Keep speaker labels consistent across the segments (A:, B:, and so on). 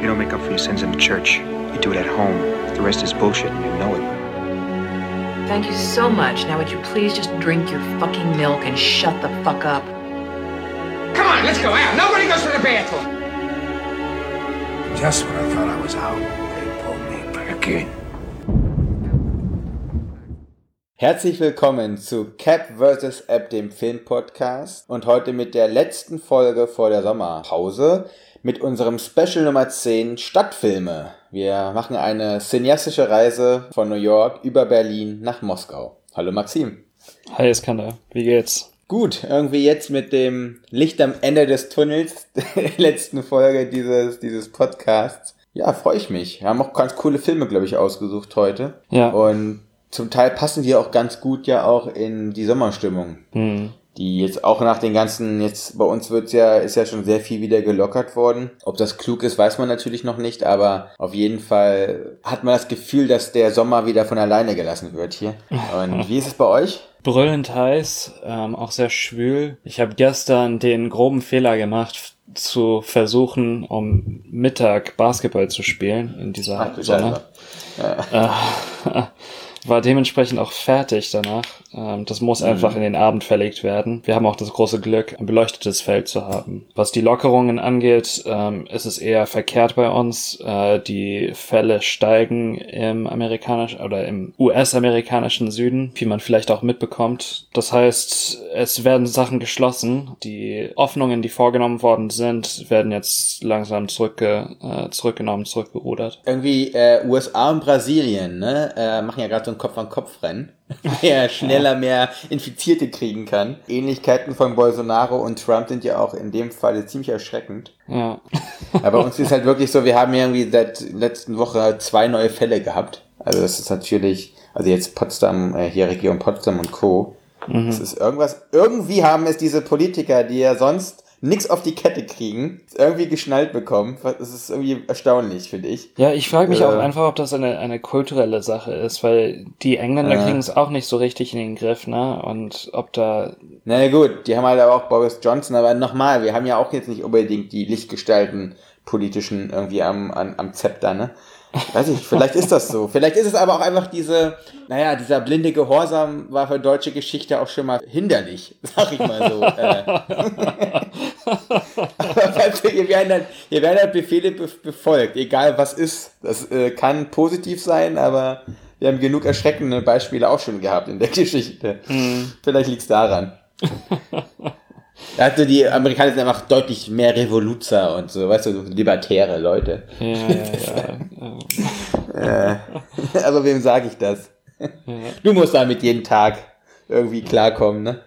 A: You don't make up for your sins in the church. You do it at home. The rest is bullshit and you know it.
B: Thank you so much. Now would you please just drink your fucking milk and shut the fuck up?
C: Come on, let's go out. Nobody goes to the bathroom.
D: Just when I thought I was out, they pulled me back in.
E: Herzlich willkommen zu Cap vs. App, dem Filmpodcast und heute mit der letzten Folge vor der Sommerpause mit unserem Special Nummer 10 Stadtfilme. Wir machen eine cineastische Reise von New York über Berlin nach Moskau. Hallo Maxim.
F: Hi Iskander, wie geht's?
E: Gut, irgendwie jetzt mit dem Licht am Ende des Tunnels der letzten Folge dieses, dieses Podcasts. Ja, freue ich mich. Wir haben auch ganz coole Filme, glaube ich, ausgesucht heute.
F: Ja.
E: Und zum Teil passen die auch ganz gut ja auch in die Sommerstimmung.
F: Hm.
E: Die jetzt auch nach den ganzen, jetzt bei uns wird's ja, ist ja schon sehr viel wieder gelockert worden. Ob das klug ist, weiß man natürlich noch nicht, aber auf jeden Fall hat man das Gefühl, dass der Sommer wieder von alleine gelassen wird hier. Und wie ist es bei euch?
F: Brüllend heiß, ähm, auch sehr schwül. Ich habe gestern den groben Fehler gemacht, zu versuchen, um Mittag Basketball zu spielen in dieser
E: Ach,
F: Sonne.
E: Scheiße.
F: Äh, war dementsprechend auch fertig danach. Ähm, das muss einfach in den Abend verlegt werden. Wir haben auch das große Glück, ein beleuchtetes Feld zu haben. Was die Lockerungen angeht, ähm, ist es eher verkehrt bei uns. Äh, die Fälle steigen im amerikanischen oder im US-amerikanischen Süden, wie man vielleicht auch mitbekommt. Das heißt, es werden Sachen geschlossen. Die Öffnungen, die vorgenommen worden sind, werden jetzt langsam zurückge äh, zurückgenommen, zurückgerudert.
E: Irgendwie äh, USA und Brasilien, ne, äh, machen ja gerade so ein Kopf-an-Kopf-Rennen. Wer schneller mehr Infizierte kriegen kann. Ähnlichkeiten von Bolsonaro und Trump sind ja auch in dem Fall ziemlich erschreckend.
F: Ja.
E: Aber uns ist halt wirklich so, wir haben irgendwie seit letzten Woche zwei neue Fälle gehabt. Also das ist natürlich, also jetzt Potsdam, äh, hier Region Potsdam und Co. Das ist irgendwas, irgendwie haben es diese Politiker, die ja sonst nix auf die Kette kriegen, irgendwie geschnallt bekommen. Das ist irgendwie erstaunlich, finde ich.
F: Ja, ich frage mich
E: Äh.
F: auch einfach, ob das eine, eine kulturelle Sache ist, weil die Engländer
E: Ja.
F: kriegen es auch nicht so richtig in den Griff, ne? Und ob da.
E: Na ja, gut, die haben halt aber auch Boris Johnson, aber nochmal, wir haben ja auch jetzt nicht unbedingt die Lichtgestalten politischen irgendwie am, am, am Zepter, ne? Weiß ich, vielleicht ist das so. Vielleicht ist es aber auch einfach diese, naja, dieser blinde Gehorsam war für deutsche Geschichte auch schon mal hinderlich, sag ich mal so. äh. aber hier werden hier werden halt Befehle be befolgt, egal was ist. Das äh, kann positiv sein, aber wir haben genug erschreckende Beispiele auch schon gehabt in der Geschichte. Vielleicht liegt's daran. Also die Amerikaner sind einfach deutlich mehr Revoluzer und so, weißt du, so libertäre Leute.
F: Ja, ja, ja.
E: Äh, also wem sage ich das? Du musst damit jeden Tag irgendwie klarkommen, ne?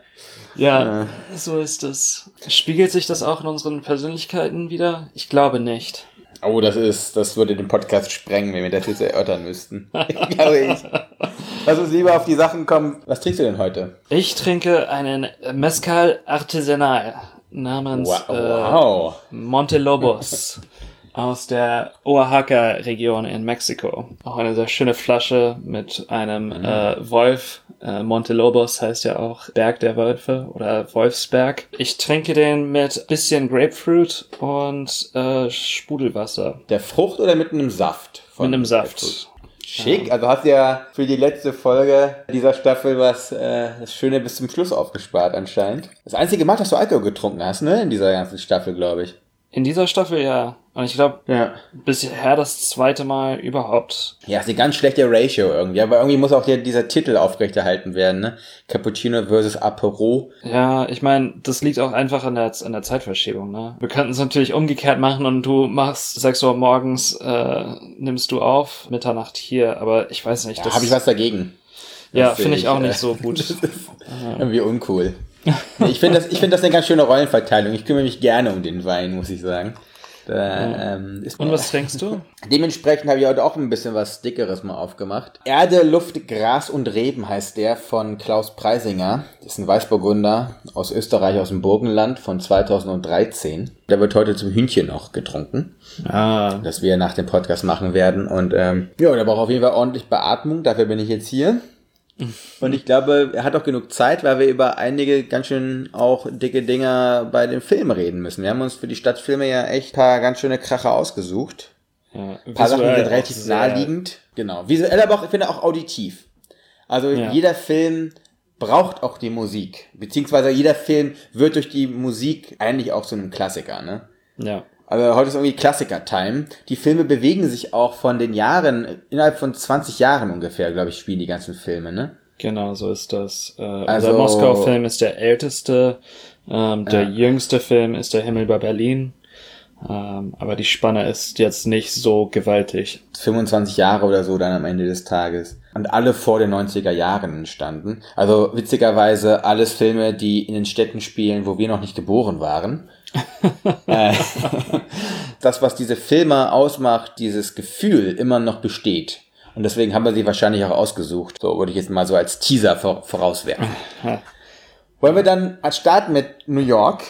F: ja, so ist es. Spiegelt sich das auch in unseren Persönlichkeiten wieder? Ich glaube nicht.
E: Oh, das ist, das würde den Podcast sprengen, wenn wir das jetzt erörtern müssten. Glaube ich. Lass uns lieber auf die Sachen kommen. Was trinkst du denn heute?
F: Ich trinke einen Mezcal Artisanal namens
E: Wow.
F: Äh,
E: wow.
F: Monte Lobos aus der Oaxaca-Region in Mexiko. Auch eine sehr schöne Flasche mit einem äh, Wolf. Äh, Monte Lobos heißt ja auch Berg der Wölfe oder Wolfsberg. Ich trinke den mit bisschen Grapefruit und äh, Sprudelwasser.
E: Der Frucht oder mit einem Saft?
F: Mit einem
E: Grapefruit? Schick, also hast ja für die letzte Folge dieser Staffel was äh, das Schöne bis zum Schluss aufgespart anscheinend. Das einzige Mal, dass du Alkohol getrunken hast, ne? In dieser ganzen Staffel, glaube ich.
F: In dieser Staffel ja. Und ich glaube,
E: Ja.
F: bisher das zweite Mal überhaupt.
E: Ja, ist eine ganz schlechte Ratio irgendwie, aber irgendwie muss auch hier dieser Titel aufrechterhalten werden, ne? Cappuccino versus Apero.
F: Ja, ich meine, das liegt auch einfach an der, an der Zeitverschiebung, ne? Wir könnten es natürlich umgekehrt machen und du machst 6 Uhr morgens, äh, nimmst du auf, Mitternacht hier, aber ich weiß nicht.
E: Da habe ich was dagegen.
F: Ja, finde ich auch
E: äh,
F: nicht so gut.
E: das ist irgendwie uncool. Ich finde das, ich finde das eine ganz schöne Rollenverteilung. Ich kümmere mich gerne um den Wein, muss ich sagen. Da, ähm,
F: Und was trinkst du?
E: Dementsprechend habe ich heute auch ein bisschen was Dickeres mal aufgemacht. Erde, Luft, Gras und Reben heißt der von Klaus Preisinger. Das ist ein Weißburgunder aus Österreich, aus dem Burgenland von 2013. Der wird heute zum Hühnchen noch getrunken,
F: Ah,
E: das wir nach dem Podcast machen werden. Und ähm, ja, der braucht auf jeden Fall ordentlich Beatmung. Dafür bin ich jetzt hier. Und ich glaube, er hat auch genug Zeit, weil wir über einige ganz schön auch dicke Dinger bei dem Film reden müssen. Wir haben uns für die Stadtfilme ja echt ein paar ganz schöne Kracher ausgesucht.
F: Ja,
E: Ein paar Sachen sind relativ naheliegend. Genau. Visuell, aber auch, ich finde auch auditiv. Also
F: Ja.
E: jeder Film braucht auch die Musik. Beziehungsweise jeder Film wird durch die Musik eigentlich auch zu einem Klassiker, ne?
F: Ja.
E: Also heute ist irgendwie Klassiker-Time. Die Filme bewegen sich auch von den Jahren, innerhalb von 20 Jahren ungefähr, glaube ich, spielen die ganzen Filme, ne?
F: Genau, so ist das. Äh,
E: Also-
F: unser Moskau-Film ist der älteste. Ähm, der
E: Ja.
F: jüngste Film ist der Himmel bei Berlin. Ähm, aber die Spanne ist jetzt nicht so gewaltig.
E: 25 Jahre oder so dann am Ende des Tages. Und alle vor den 90er Jahren entstanden. Also witzigerweise alles Filme, die in den Städten spielen, wo wir noch nicht geboren waren. Äh, das, was diese Filme ausmacht, dieses Gefühl immer noch besteht. Und deswegen haben wir sie wahrscheinlich auch ausgesucht. So würde ich jetzt mal so als Teaser vor, vorauswerfen. Wollen wir dann als Start mit New York,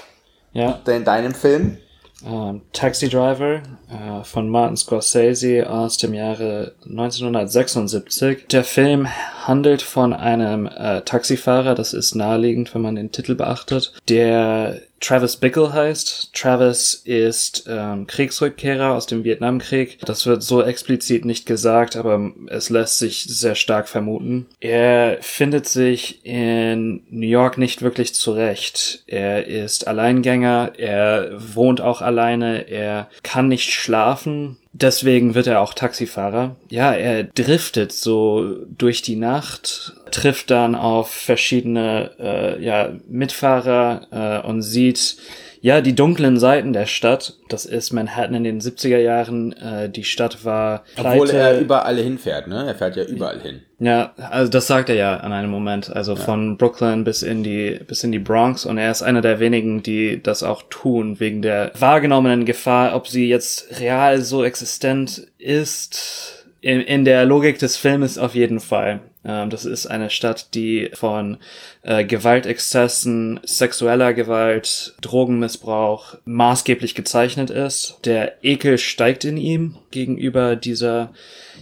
F: Ja.
E: in deinem Film?
F: Ähm, Taxi Driver äh, von Martin Scorsese aus dem Jahre 1976. Der Film handelt von einem äh, Taxifahrer, das ist naheliegend, wenn man den Titel beachtet, der Travis Bickle heißt. Travis ist ähm, Kriegsrückkehrer aus dem Vietnamkrieg. Das wird so explizit nicht gesagt, aber es lässt sich sehr stark vermuten. Er findet sich in New York nicht wirklich zurecht. Er ist Alleingänger, er wohnt auch alleine, er kann nicht schlafen. Deswegen wird er auch Taxifahrer. Ja, er driftet so durch die Nacht, trifft dann auf verschiedene äh, ja, Mitfahrer äh, und sieht ja die dunklen Seiten der Stadt. Das ist Manhattan in den 70er Jahren. Äh, die Stadt war
E: Obwohl
F: pleite.
E: er überall hinfährt, ne? Er fährt ja überall hin.
F: Ja, also das sagt er ja an einem Moment. Also von Brooklyn bis in die bis in die Bronx und er ist einer der wenigen, die das auch tun wegen der wahrgenommenen Gefahr, ob sie jetzt real so existent ist. In, in der Logik des Filmes auf jeden Fall. Ähm, das ist eine Stadt, die von äh, Gewaltexzessen, sexueller Gewalt, Drogenmissbrauch maßgeblich gezeichnet ist. Der Ekel steigt in ihm gegenüber dieser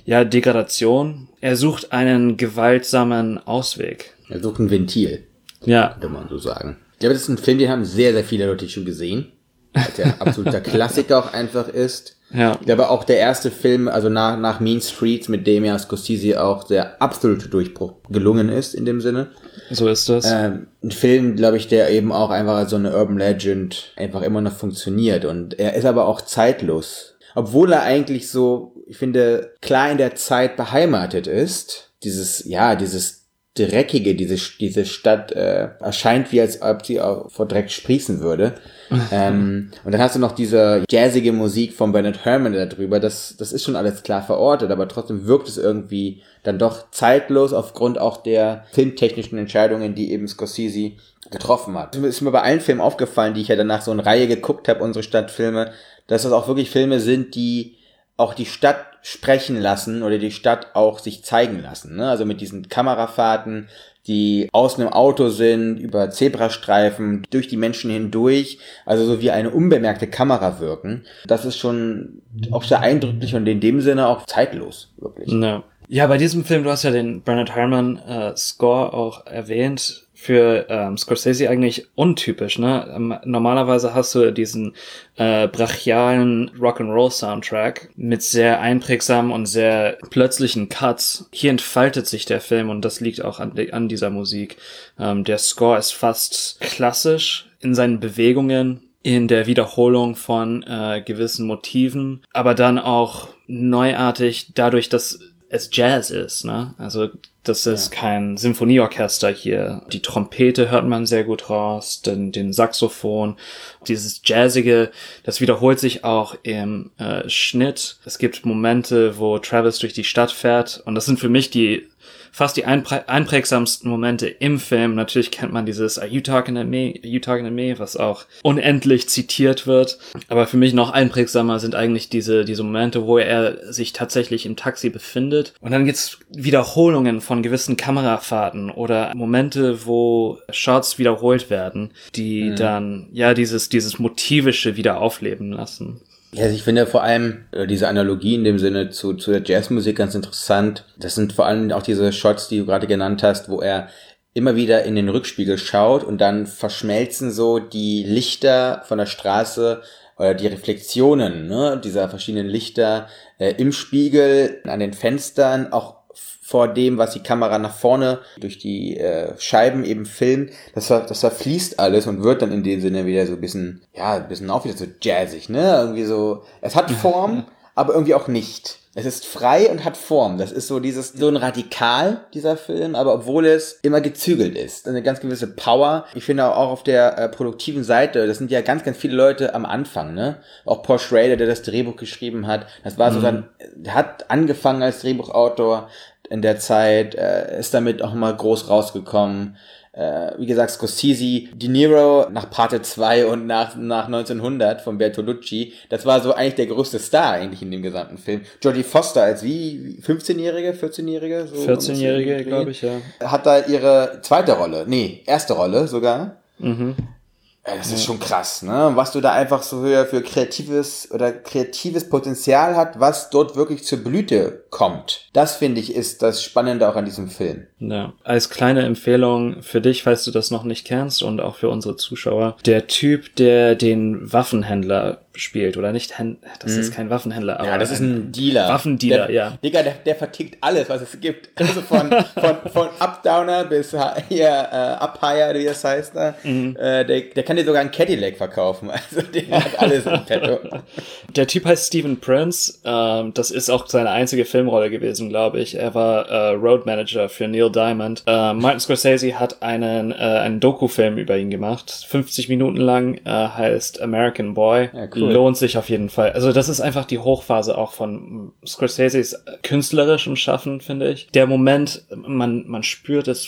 F: ja, Degradation. Er sucht einen gewaltsamen Ausweg.
E: Er sucht ein Ventil,
F: Ja,
E: könnte man so sagen. Ja, aber das ist ein Film, den haben sehr, sehr viele Leute schon gesehen. Weil der absoluter Klassiker auch einfach ist.
F: Ja,
E: Der war auch der erste Film, also nach, nach Mean Streets, mit dem ja Scorsese auch der absolute Durchbruch gelungen ist, in dem Sinne.
F: so ist das.
E: Ähm, ein Film, glaube ich, der eben auch einfach als so eine Urban Legend einfach immer noch funktioniert. Und er ist aber auch zeitlos. Obwohl er eigentlich so, ich finde, klar in der Zeit beheimatet ist. Dieses, ja, dieses Dreckige, diese, diese Stadt äh, erscheint wie als ob sie auch vor Dreck sprießen würde. ähm, und dann hast du noch diese jazzige Musik von Bernard Herrmann da drüber. Das, das ist schon alles klar verortet, aber trotzdem wirkt es irgendwie dann doch zeitlos aufgrund auch der filmtechnischen Entscheidungen, die eben Scorsese getroffen hat. Es ist mir bei allen Filmen aufgefallen, die ich ja danach so in Reihe geguckt habe, unsere Stadtfilme, dass das auch wirklich Filme sind, die auch die Stadt sprechen lassen oder die Stadt auch sich zeigen lassen. Ne? Also mit diesen Kamerafahrten, die aus einem Auto sind, über Zebrastreifen, durch die Menschen hindurch, also so wie eine unbemerkte Kamera wirken. Das ist schon auch sehr eindrücklich und in dem Sinne auch zeitlos, wirklich.
F: Ja. ja, bei diesem Film, du hast ja den Bernard Herrmann äh, Score auch erwähnt. Für ähm, Scorsese eigentlich untypisch, ne? Ähm, Normalerweise hast du diesen äh, brachialen Rock'n'Roll-Soundtrack mit sehr einprägsamen und sehr plötzlichen Cuts. Hier entfaltet sich der Film und das liegt auch an, an dieser Musik. Ähm, der Score ist fast klassisch in seinen Bewegungen, in der Wiederholung von äh, gewissen Motiven, aber dann auch neuartig dadurch, dass es Jazz ist, ne? Also das ist kein Symphonieorchester hier. Die Trompete hört man sehr gut raus, den, den Saxophon, dieses Jazzige, das wiederholt sich auch im äh, Schnitt. Es gibt Momente, wo Travis durch die Stadt fährt und das sind für mich die fast die einprä einprägsamsten Momente im Film. Natürlich kennt man dieses Are you talking to me? Are you talking to me? Was auch unendlich zitiert wird. Aber für mich noch einprägsamer sind eigentlich diese, diese Momente, wo er sich tatsächlich im Taxi befindet. Und dann gibt's Wiederholungen von gewissen Kamerafahrten oder Momente, wo Shots wiederholt werden, die dann, ja, dieses, dieses Motivische wieder aufleben lassen.
E: Ja, also ich finde vor allem äh, diese Analogie in dem Sinne zu, zu der Jazzmusik ganz interessant. Das sind vor allem auch diese Shots, die du gerade genannt hast, wo er immer wieder in den Rückspiegel schaut und dann verschmelzen so die Lichter von der Straße oder die Reflexionen ne, dieser verschiedenen Lichter äh, im Spiegel, an den Fenstern, auch vor dem, was die Kamera nach vorne durch die äh, Scheiben eben filmt, das, das verfließt alles und wird dann in dem Sinne wieder so ein bisschen, ja, ein bisschen auch wieder so jazzig, ne? Irgendwie so, es hat Form, aber irgendwie auch nicht. Es ist frei und hat Form. Das ist so dieses, so ein Radikal, dieser Film, aber obwohl es immer gezügelt ist. Eine ganz gewisse Power. Ich finde auch auf der äh, produktiven Seite, das sind ja ganz, ganz viele Leute am Anfang, ne? Auch Paul Schrader, der das Drehbuch geschrieben hat. Das war so dann, hat angefangen als Drehbuchautor in der Zeit, äh, ist damit auch mal groß rausgekommen äh, wie gesagt, Scorsese, De Niro nach Parte 2 und nach, nach 1900 von Bertolucci, das war so eigentlich der größte Star eigentlich in dem gesamten Film. Jodie Foster als wie 15-Jährige, 14-Jährige? So
F: 14-Jährige, glaube ich, ja.
E: Hat da ihre zweite Rolle, nee, erste Rolle sogar.
F: Mhm.
E: Ja, das ist schon krass, ne? Was du da einfach so für, für kreatives oder kreatives Potenzial hat, was dort wirklich zur Blüte kommt. Das finde ich ist das Spannende auch an diesem Film.
F: Ja, als kleine Empfehlung für dich, falls du das noch nicht kennst und auch für unsere Zuschauer. Der Typ, der den Waffenhändler spielt oder nicht, das ist kein Waffenhändler, aber
E: Mhm. Ja, das ist ein Dealer.
F: Waffendealer,
E: der,
F: ja.
E: Digga, der, der vertickt alles, was es gibt. Also von, von, von Updowner bis hier äh, Uphire, wie das heißt da.
F: Mhm.
E: Äh, der, der kann dir sogar einen Cadillac verkaufen. Also der hat alles im Petto.
F: Der Typ heißt Steven Prince. Ähm, das ist auch seine einzige Filmrolle gewesen, glaube ich. Er war äh, Road Manager für Neil Diamond. Äh, Martin Scorsese hat einen, äh, einen Doku-Film über ihn gemacht. 50 Minuten lang, äh, heißt American Boy.
E: Ja, cool.
F: Lohnt sich auf jeden Fall. Also das ist einfach die Hochphase auch von Scorseses künstlerischem Schaffen, finde ich. Der Moment, man, man spürt es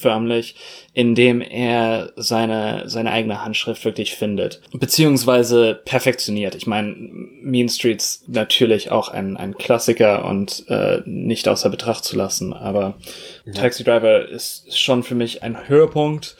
F: förmlich, indem er seine, seine eigene Handschrift wirklich findet. Beziehungsweise perfektioniert. Ich meine, Mean Streets natürlich auch ein, ein Klassiker und äh, nicht außer Betracht zu lassen, aber Taxi Driver ist schon für mich ein Höhepunkt.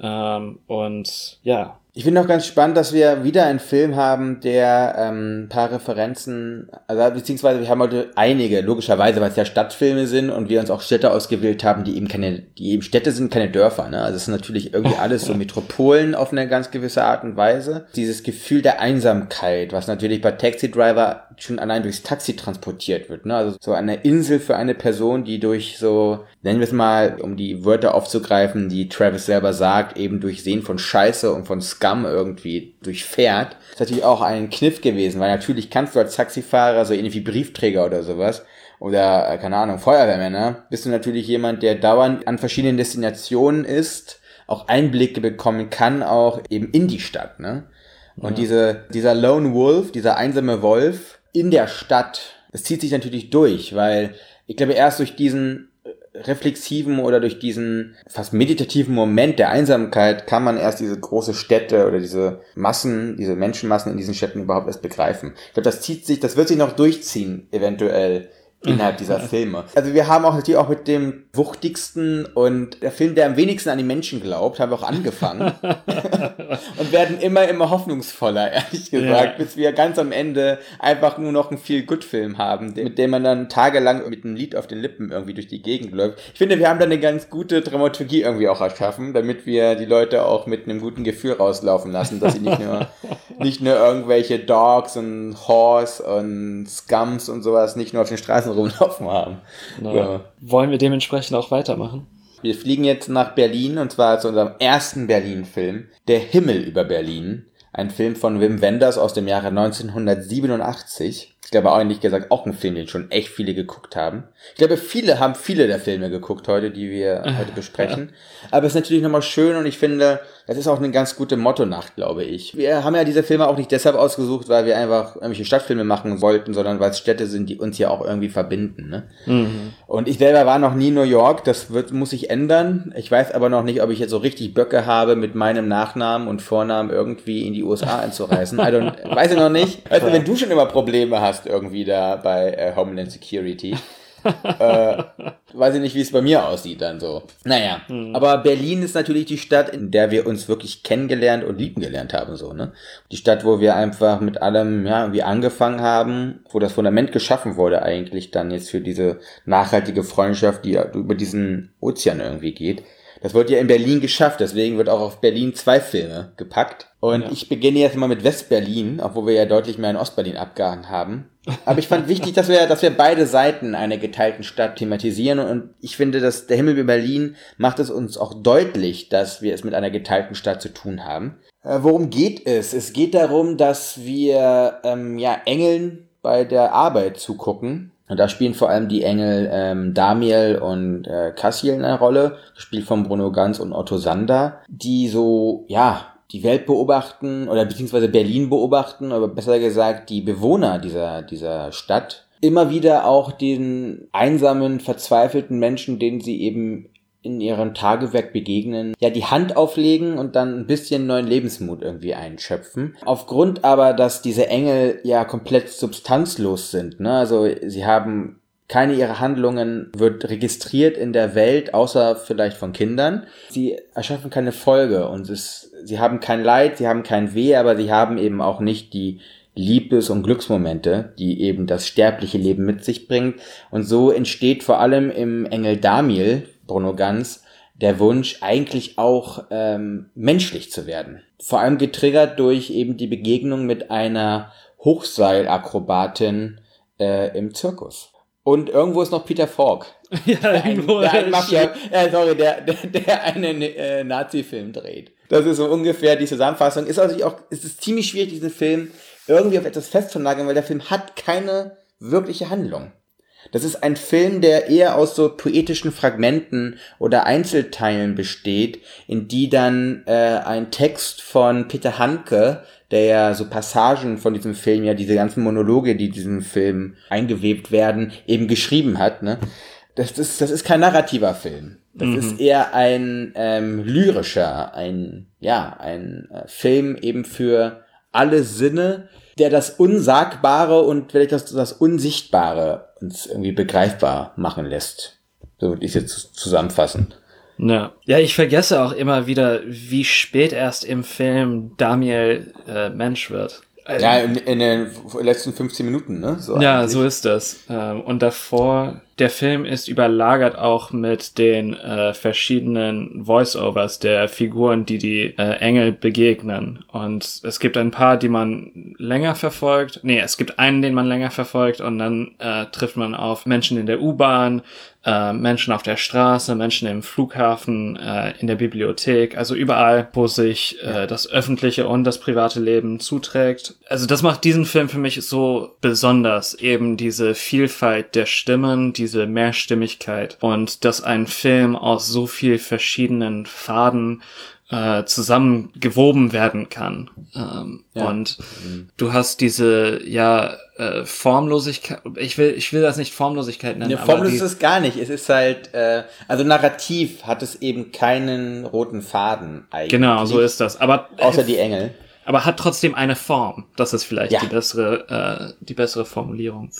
F: Ähm, und ja,
E: Ich finde auch ganz spannend, dass wir wieder einen Film haben, der ähm, ein paar Referenzen, also beziehungsweise wir haben heute einige, logischerweise, weil es ja Stadtfilme sind und wir uns auch Städte ausgewählt haben, die eben keine, die eben Städte sind, keine Dörfer. Ne? Also es sind natürlich irgendwie alles so Metropolen auf eine ganz gewisse Art und Weise. Dieses Gefühl der Einsamkeit, was natürlich bei Taxi Driver schon allein durchs Taxi transportiert wird. Ne? Also so eine Insel für eine Person, die durch so, nennen wir es mal, um die Wörter aufzugreifen, die Travis selber sagt, eben durch Sehen von Scheiße und von Scum irgendwie durchfährt. Das ist natürlich auch ein Kniff gewesen, weil natürlich kannst du als Taxifahrer, so ähnlich wie Briefträger oder sowas, oder, äh, keine Ahnung, Feuerwehrmänner, bist du natürlich jemand, der dauernd an verschiedenen Destinationen ist, auch Einblicke bekommen kann, auch eben in die Stadt, ne? Und diese, dieser Lone Wolf, dieser einsame Wolf in der Stadt, das zieht sich natürlich durch, weil ich glaube, erst durch diesen reflexiven oder durch diesen fast meditativen Moment der Einsamkeit kann man erst diese große Städte oder diese Massen, diese Menschenmassen in diesen Städten überhaupt erst begreifen. Ich glaube, das zieht sich, das wird sich noch durchziehen, eventuell innerhalb dieser Filme. Also wir haben auch natürlich auch mit dem wuchtigsten und der Film, der am wenigsten an die Menschen glaubt, haben wir auch angefangen und werden immer, immer hoffnungsvoller, ehrlich gesagt,
F: Ja.
E: bis wir ganz am Ende einfach nur noch einen Feel-Good-Film haben, mit dem man dann tagelang mit einem Lied auf den Lippen irgendwie durch die Gegend läuft. Ich finde, wir haben da eine ganz gute Dramaturgie irgendwie auch erschaffen, damit wir die Leute auch mit einem guten Gefühl rauslaufen lassen, dass sie nicht nur, nicht nur irgendwelche Dogs und Horse und Scums und sowas nicht nur auf den Straßen rumlaufen haben.
F: na,
E: So.
F: wollen wir dementsprechend auch weitermachen?
E: Wir fliegen jetzt nach Berlin und zwar zu unserem ersten Berlin-Film, Der Himmel über Berlin. Ein Film von Wim Wenders aus dem Jahre 1987. Ich glaube auch ehrlich gesagt auch ein Film, den schon echt viele geguckt haben. Ich glaube, viele haben viele der Filme geguckt heute, die wir heute besprechen. Aber es ist natürlich nochmal schön und ich finde, das ist auch eine ganz gute Mottonacht, glaube ich. Wir haben ja diese Filme auch nicht deshalb ausgesucht, weil wir einfach irgendwelche Stadtfilme machen wollten, sondern weil es Städte sind, die uns ja auch irgendwie verbinden. Ne? Und ich selber war noch nie in New York, das wird, muss sich ändern. Ich weiß aber noch nicht, ob ich jetzt so richtig Böcke habe, mit meinem Nachnamen und Vornamen irgendwie in die USA einzureisen. I don't, weiß ich noch nicht. Also wenn du schon immer Probleme hast irgendwie da bei äh, Homeland Security, äh, weiß ich nicht, wie es bei mir aussieht dann so. Naja, aber Berlin ist natürlich die Stadt, in der wir uns wirklich kennengelernt und lieben gelernt haben, so, ne? Die Stadt, wo wir einfach mit allem, ja, irgendwie angefangen haben, wo das Fundament geschaffen wurde eigentlich dann jetzt für diese nachhaltige Freundschaft, die über diesen Ozean irgendwie geht. Das wird ja in Berlin geschafft, deswegen wird auch auf Berlin zwei Filme gepackt. Und
F: Ja.
E: ich beginne jetzt mal mit West-Berlin, obwohl wir ja deutlich mehr in Ost-Berlin abgehangen haben. Aber ich fand wichtig, dass wir, dass wir beide Seiten einer geteilten Stadt thematisieren. Und ich finde, dass der Himmel über Berlin macht es uns auch deutlich, dass wir es mit einer geteilten Stadt zu tun haben. Äh, worum geht es? Es geht darum, dass wir ähm, ja Engeln bei der Arbeit zugucken. Und da spielen vor allem die Engel ähm, Damiel und äh, Cassiel eine Rolle, gespielt von Bruno Ganz und Otto Sander, die so, ja, die Welt beobachten oder beziehungsweise Berlin beobachten, aber besser gesagt die Bewohner dieser, dieser Stadt. Immer wieder auch den einsamen, verzweifelten Menschen, denen sie eben in ihrem Tagewerk begegnen, ja, die Hand auflegen und dann ein bisschen neuen Lebensmut irgendwie einschöpfen. Aufgrund aber, dass diese Engel ja komplett substanzlos sind, ne, also sie haben keine ihrer Handlungen wird registriert in der Welt, außer vielleicht von Kindern. Sie erschaffen keine Folge und es, sie haben kein Leid, sie haben kein Weh, aber sie haben eben auch nicht die Liebes- und Glücksmomente, die eben das sterbliche Leben mit sich bringt. Und so entsteht vor allem im Engel Damiel, Bruno Ganz, der Wunsch, eigentlich auch ähm, menschlich zu werden. Vor allem getriggert durch eben die Begegnung mit einer Hochseilakrobatin äh, im Zirkus. Und irgendwo ist noch Peter Falk.
F: ja,
E: Der ein,
F: irgendwo.
E: der ein Mafia, äh, sorry, der, der, der einen äh, Nazi-Film dreht. Das ist so ungefähr die Zusammenfassung. Ist also auch, es ist ziemlich schwierig, diesen Film irgendwie auf etwas festzunageln, weil der Film hat keine wirkliche Handlung. Das ist ein Film, der eher aus so poetischen Fragmenten oder Einzelteilen besteht, in die dann äh, ein Text von Peter Handke, der ja so Passagen von diesem Film, ja diese ganzen Monologe, die diesem Film eingewebt werden, eben geschrieben hat. Ne? Das, ist, das ist kein narrativer Film. Das ist eher ein ähm, lyrischer, ein ja ein äh, Film eben für alle Sinne, der das Unsagbare und vielleicht das, das Unsichtbare uns irgendwie begreifbar machen lässt. So würde ich es jetzt zusammenfassen.
F: Ja. ja, ich vergesse auch immer wieder, wie spät erst im Film Damiel äh, Mensch wird. Also,
E: Ja, in, in den letzten 15 Minuten, ne? So
F: ja,
E: eigentlich.
F: so ist das. Ähm, Und davor, der Film ist überlagert auch mit den äh, verschiedenen Voice-Overs der Figuren, die die äh, Engel begegnen. Und es gibt ein paar, die man länger verfolgt. Nee, es gibt einen, den man länger verfolgt und dann äh, trifft man auf Menschen in der U-Bahn, äh, Menschen auf der Straße, Menschen im Flughafen, äh, in der Bibliothek, also überall, wo sich äh, das öffentliche und das private Leben zuträgt. Also das macht diesen Film für mich so besonders, eben diese Vielfalt der Stimmen, diese Mehrstimmigkeit und dass ein Film aus so viel verschiedenen Faden äh, zusammengewoben werden kann. Ähm,
E: Ja.
F: Und du hast diese, ja, äh, Formlosigkeit, ich will, ich will das nicht Formlosigkeit nennen,
E: Ne, formlos ist es gar nicht. Es ist halt, äh, also narrativ hat es eben keinen roten Faden eigentlich.
F: genau, so ist das. Aber,
E: Außer die Engel.
F: aber hat trotzdem eine Form. Das ist vielleicht
E: Ja.
F: die bessere, äh, die bessere Formulierung.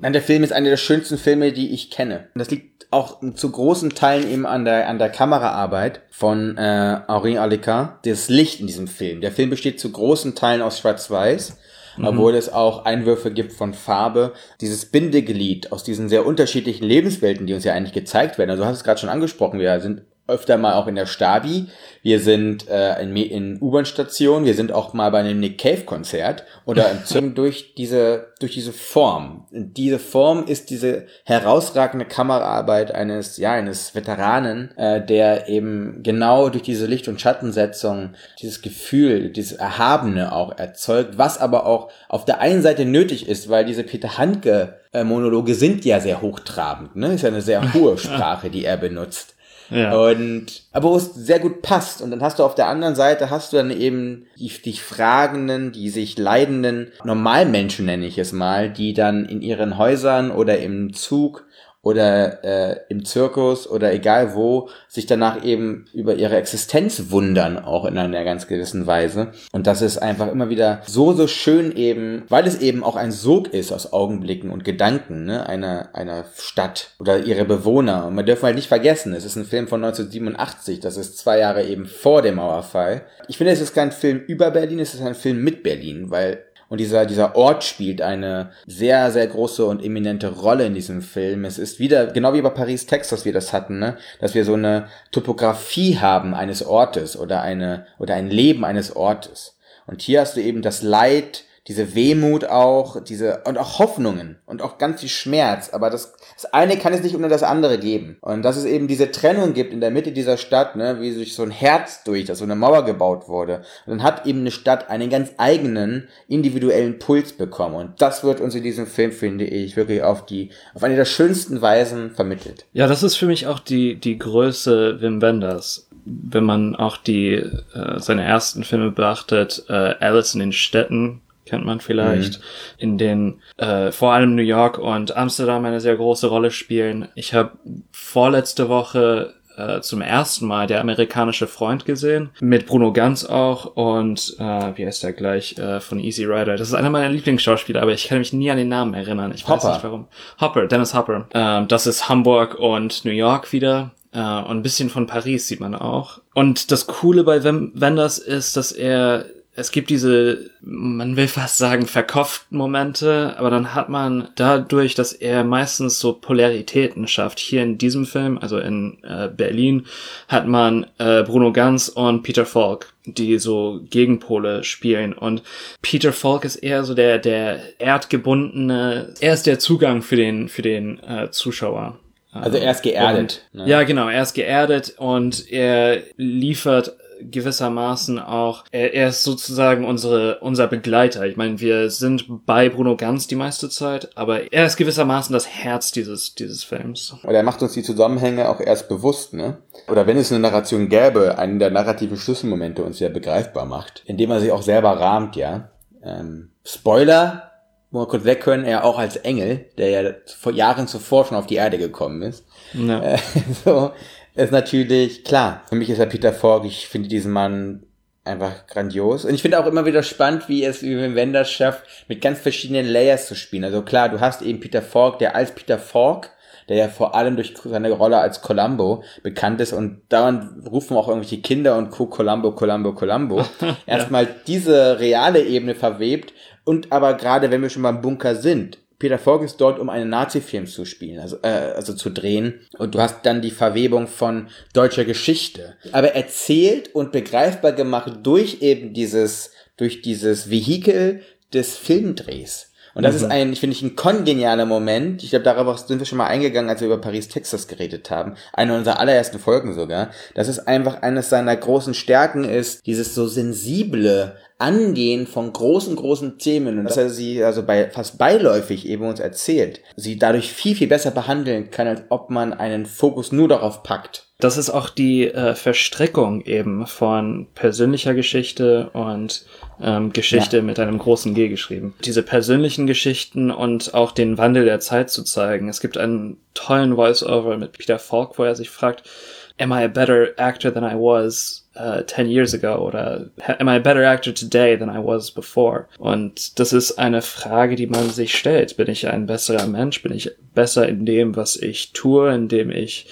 E: Nein, der Film ist einer der schönsten Filme, die ich kenne. Und das liegt auch zu großen Teilen eben an der, an der Kameraarbeit von äh, Henri Alicard. Das Licht in diesem Film. Der Film besteht zu großen Teilen aus Schwarz-Weiß. Obwohl es auch Einwürfe gibt von Farbe. Dieses Bindeglied aus diesen sehr unterschiedlichen Lebenswelten, die uns ja eigentlich gezeigt werden. Also du hast es gerade schon angesprochen, wir sind öfter mal auch in der Stabi. Wir sind äh, in, in U-Bahn-Stationen. Wir sind auch mal bei einem Nick Cave-Konzert oder im Zirken durch diese, durch diese Form. Und diese Form ist diese herausragende Kameraarbeit eines, ja, eines Veteranen, äh, der eben genau durch diese Licht- und Schattensetzung dieses Gefühl, dieses Erhabene auch erzeugt, was aber auch auf der einen Seite nötig ist, weil diese Peter Handke äh, Monologe sind ja sehr hochtrabend, ne? Ist ja eine sehr hohe Sprache, die er benutzt.
F: Ja.
E: Und, aber wo es sehr gut passt. Und dann hast du auf der anderen Seite hast du dann eben die, die fragenden, die sich leidenden Normalmenschen, nenne ich es mal, die dann in ihren Häusern oder im Zug oder äh, im Zirkus oder egal wo, sich danach eben über ihre Existenz wundern, auch in einer ganz gewissen Weise. Und das ist einfach immer wieder so, so schön eben, weil es eben auch ein Sog ist aus Augenblicken und Gedanken, ne, einer, einer Stadt oder ihre Bewohner. Und man darf halt nicht vergessen, es ist ein Film von 1987, das ist zwei Jahre eben vor dem Mauerfall. Ich finde, es ist kein Film über Berlin, es ist ein Film mit Berlin, weil Und dieser, dieser Ort spielt eine sehr, sehr große und eminente Rolle in diesem Film. Es ist wieder, genau wie bei Paris, Texas wir das hatten, ne? dass wir so eine Topografie haben eines Ortes oder eine, oder ein Leben eines Ortes. Und hier hast du eben das Leid, diese Wehmut auch, diese, und auch Hoffnungen und auch ganz viel Schmerz. Aber das, das eine kann es nicht ohne das andere geben. Und dass es eben diese Trennung gibt in der Mitte dieser Stadt, ne, wie sich so ein Herz durch, dass so eine Mauer gebaut wurde. Und dann hat eben eine Stadt einen ganz eigenen, individuellen Puls bekommen. Und das wird uns in diesem Film, finde ich, wirklich auf die, auf eine der schönsten Weisen vermittelt.
F: Ja, das ist für mich auch die, die Größe Wim Wenders. Wenn man auch die, äh, seine ersten Filme beachtet, äh, Alice in den Städten, kennt man vielleicht, mhm. in denen äh, vor allem New York und Amsterdam eine sehr große Rolle spielen. Ich habe vorletzte Woche äh, zum ersten Mal der amerikanische Freund gesehen, mit Bruno Ganz auch und äh, wie heißt der gleich äh, von Easy Rider. Das ist einer meiner Lieblingsschauspieler, aber ich kann mich nie an den Namen erinnern. Ich Hopper. weiß nicht warum. Hopper, Dennis Hopper. Ähm, das ist Hamburg und New York wieder. Uh, und ein bisschen von Paris sieht man auch. Und das Coole bei Wenders ist, dass er es gibt diese, man will fast sagen, verkopft Momente, aber dann hat man dadurch, dass er meistens so Polaritäten schafft. Hier in diesem Film, also in äh, Berlin, hat man äh, Bruno Ganz und Peter Falk, die so Gegenpole spielen. Und Peter Falk ist eher so der, der erdgebundene, er ist der Zugang für den, für den äh, Zuschauer.
E: Also er ist geerdet.
F: Und, ne? Ja, genau, er ist geerdet und er liefert gewissermaßen auch, er, er ist sozusagen unsere, unser Begleiter. Ich meine, wir sind bei Bruno Ganz die meiste Zeit, aber er ist gewissermaßen das Herz dieses, dieses Films.
E: Und er macht uns die Zusammenhänge auch erst bewusst, ne? Oder wenn es eine Narration gäbe, einen der narrativen Schlüsselmomente uns ja begreifbar macht, indem er sich auch selber rahmt, ja. Ähm, Spoiler, wo wir kurz weg können, er auch als Engel, der ja vor Jahren zuvor schon auf die Erde gekommen ist. Ja. Äh, so, ist natürlich, klar, für mich ist er Peter Falk, ich finde diesen Mann einfach grandios. Und ich finde auch immer wieder spannend, wie es wie Wenders schafft, mit ganz verschiedenen Layers zu spielen. Also klar, du hast eben Peter Falk, der als Peter Falk, der ja vor allem durch seine Rolle als Columbo bekannt ist und daran rufen auch irgendwelche Kinder und Co. Columbo, Columbo, Columbo. Erstmal diese reale Ebene verwebt und aber gerade wenn wir schon beim Bunker sind, Peter Falk ist dort, um einen Nazi-Film zu spielen, also, äh, also zu drehen. Und du hast dann die Verwebung von deutscher Geschichte. Aber erzählt und begreifbar gemacht durch eben dieses, durch dieses Vehikel des Filmdrehs. Und das mhm. ist ein, finde ich, ein kongenialer Moment. Ich glaube, darauf sind wir schon mal eingegangen, als wir über Paris, Texas geredet haben. Eine unserer allerersten Folgen sogar. Dass es einfach eines seiner großen Stärken ist, dieses so sensible, Angehen von großen, großen Themen und dass er sie also bei fast beiläufig eben uns erzählt, sie dadurch viel, viel besser behandeln kann, als ob man einen Fokus nur darauf packt.
F: Das ist auch die äh, Verstrickung eben von persönlicher Geschichte und ähm, Geschichte ja. mit einem großen G geschrieben. Diese persönlichen Geschichten und auch den Wandel der Zeit zu zeigen. Es gibt einen tollen Voice-Over mit Peter Falk, wo er sich fragt, Am I a better actor than I was uh, 10 years ago oder am I a better actor today than I was before? Und das ist eine Frage, die man sich stellt. Bin ich ein besserer Mensch? Bin ich besser in dem, was ich tue, in dem ich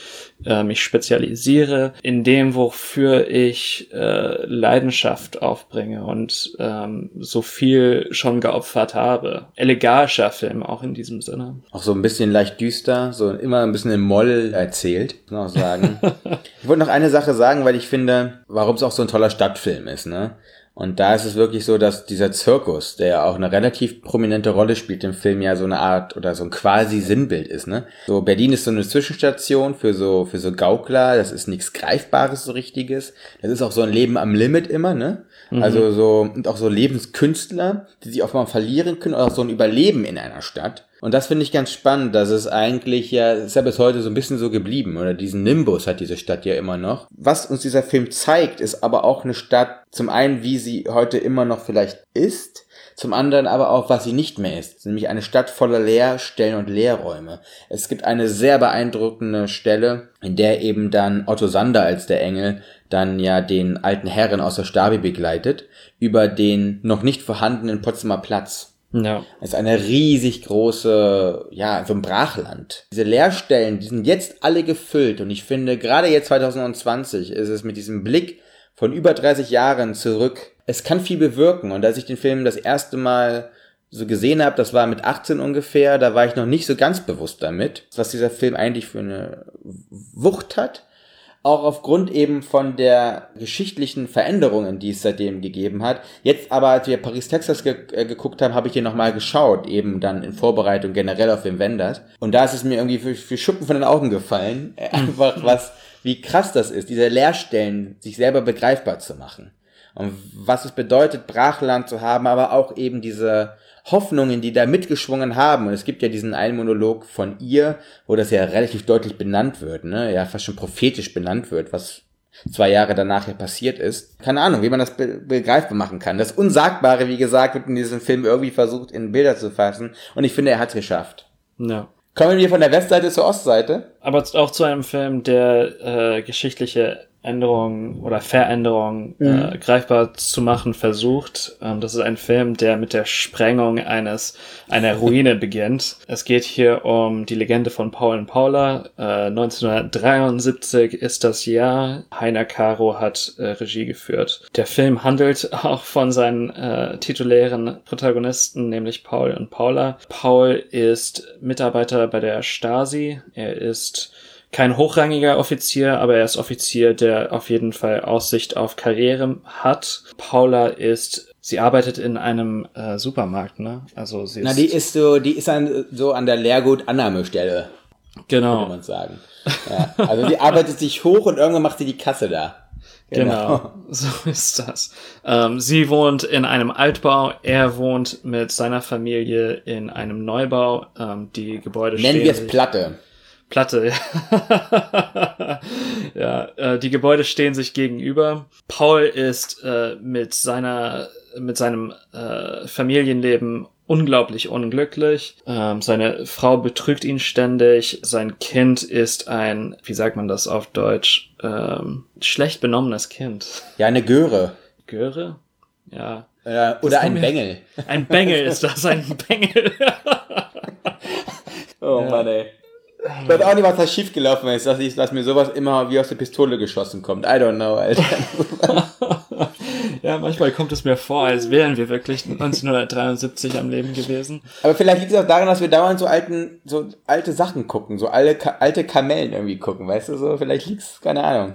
F: äh, mich spezialisiere, in dem, wofür ich äh, Leidenschaft aufbringe und ähm, so viel schon geopfert habe. Elegarischer Film auch in diesem Sinne.
E: Auch so ein bisschen leicht düster, so immer ein bisschen im Moll erzählt, muss man auch sagen. ich wollte noch eine Sache sagen, weil ich finde, warum es auch so ein toller Stadtfilm ist, ne? Und da ist es wirklich so, dass dieser Zirkus, der ja auch eine relativ prominente Rolle spielt im Film, ja so eine Art oder so ein quasi Sinnbild ist, ne? So Berlin ist so eine Zwischenstation für so für so Gaukler, das ist nichts greifbares so richtiges. Das ist auch so ein Leben am Limit immer, ne? Mhm. Also so und auch so Lebenskünstler, die sich auch mal verlieren können oder auch so ein Überleben in einer Stadt. Und das finde ich ganz spannend, dass es eigentlich ja, ist ja bis heute so ein bisschen so geblieben, oder diesen Nimbus hat diese Stadt ja immer noch. Was uns dieser Film zeigt, ist aber auch eine Stadt, zum einen, wie sie heute immer noch vielleicht ist, zum anderen aber auch, was sie nicht mehr ist, nämlich eine Stadt voller Leerstellen und Leerräume. Es gibt eine sehr beeindruckende Stelle, in der eben dann Otto Sander als der Engel dann ja den alten Herren aus der Stabi begleitet, über den noch nicht vorhandenen Potsdamer Platz. Ja. Es ist eine riesig große, ja, so ein Brachland. Diese Leerstellen, die sind jetzt alle gefüllt und ich finde, gerade jetzt 2020 ist es mit diesem Blick von über 30 Jahren zurück. Es kann viel bewirken. Und als ich den Film das erste Mal so gesehen habe, das war mit 18 ungefähr, da war ich noch nicht so ganz bewusst damit, was dieser Film eigentlich für eine Wucht hat. Auch aufgrund eben von der geschichtlichen Veränderungen, die es seitdem gegeben hat. Jetzt aber, als wir Paris, Texas ge äh, geguckt haben, habe ich hier nochmal geschaut, eben dann in Vorbereitung generell auf den Wenders. Und da ist es mir irgendwie für, für Schuppen von den Augen gefallen, einfach was, wie krass das ist, diese Leerstellen sich selber begreifbar zu machen. Und was es bedeutet, Brachland zu haben, aber auch eben diese, Hoffnungen, die da mitgeschwungen haben. Und es gibt ja diesen einen Monolog von ihr, wo das ja relativ deutlich benannt wird, ne? Ja, fast schon prophetisch benannt wird, was zwei Jahre danach ja passiert ist. Keine Ahnung, wie man das be begreifbar machen kann. Das Unsagbare, wie gesagt, wird in diesem Film irgendwie versucht, in Bilder zu fassen. Und ich finde, er hat es geschafft.
F: Ja.
E: Kommen wir von der Westseite zur Ostseite.
F: Aber auch zu einem Film, der äh, geschichtliche Änderungen oder Veränderungen mhm. äh, greifbar zu machen versucht. Ähm, das ist ein Film, der mit der Sprengung eines einer Ruine beginnt. Es geht hier um die Legende von Paul und Paula. Äh, 1973 ist das Jahr. Heiner Caro hat äh, Regie geführt. Der Film handelt auch von seinen äh, titulären Protagonisten, nämlich Paul und Paula. Paul ist Mitarbeiter bei der Stasi. Er ist kein hochrangiger Offizier, aber er ist Offizier, der auf jeden Fall Aussicht auf Karriere hat. Paula ist, sie arbeitet in einem äh, Supermarkt, ne? Also sie ist.
E: Na, die ist so, die ist an, so an der Lehrgut-Annahmestelle.
F: Genau.
E: Kann man sagen. Ja, also die arbeitet sich hoch und irgendwann macht sie die Kasse da.
F: Genau. genau, so ist das. Ähm, sie wohnt in einem Altbau, er wohnt mit seiner Familie in einem Neubau. Ähm, die Gebäude
E: Nennen wir es Platte.
F: Platte. ja, äh, die Gebäude stehen sich gegenüber. Paul ist äh, mit seiner mit seinem äh, Familienleben unglaublich unglücklich. Ähm, seine Frau betrügt ihn ständig. Sein Kind ist ein, wie sagt man das auf Deutsch, ähm, schlecht benommenes Kind.
E: Ja, eine Göre.
F: Göre? Ja.
E: Äh, oder ein Bengel.
F: Ein Bengel ist das, ein Bengel.
E: oh ja. Mann, ey. Ich weiß auch nicht, was da schiefgelaufen ist, dass, ich, dass mir sowas immer wie aus der Pistole geschossen kommt. I don't know, Alter.
F: ja, manchmal kommt es mir vor, als wären wir wirklich 1973 am Leben gewesen.
E: Aber vielleicht liegt es auch daran, dass wir dauernd so alten, so alte Sachen gucken, so alte, alte Kamellen irgendwie gucken, weißt du so? Vielleicht liegt es, keine Ahnung.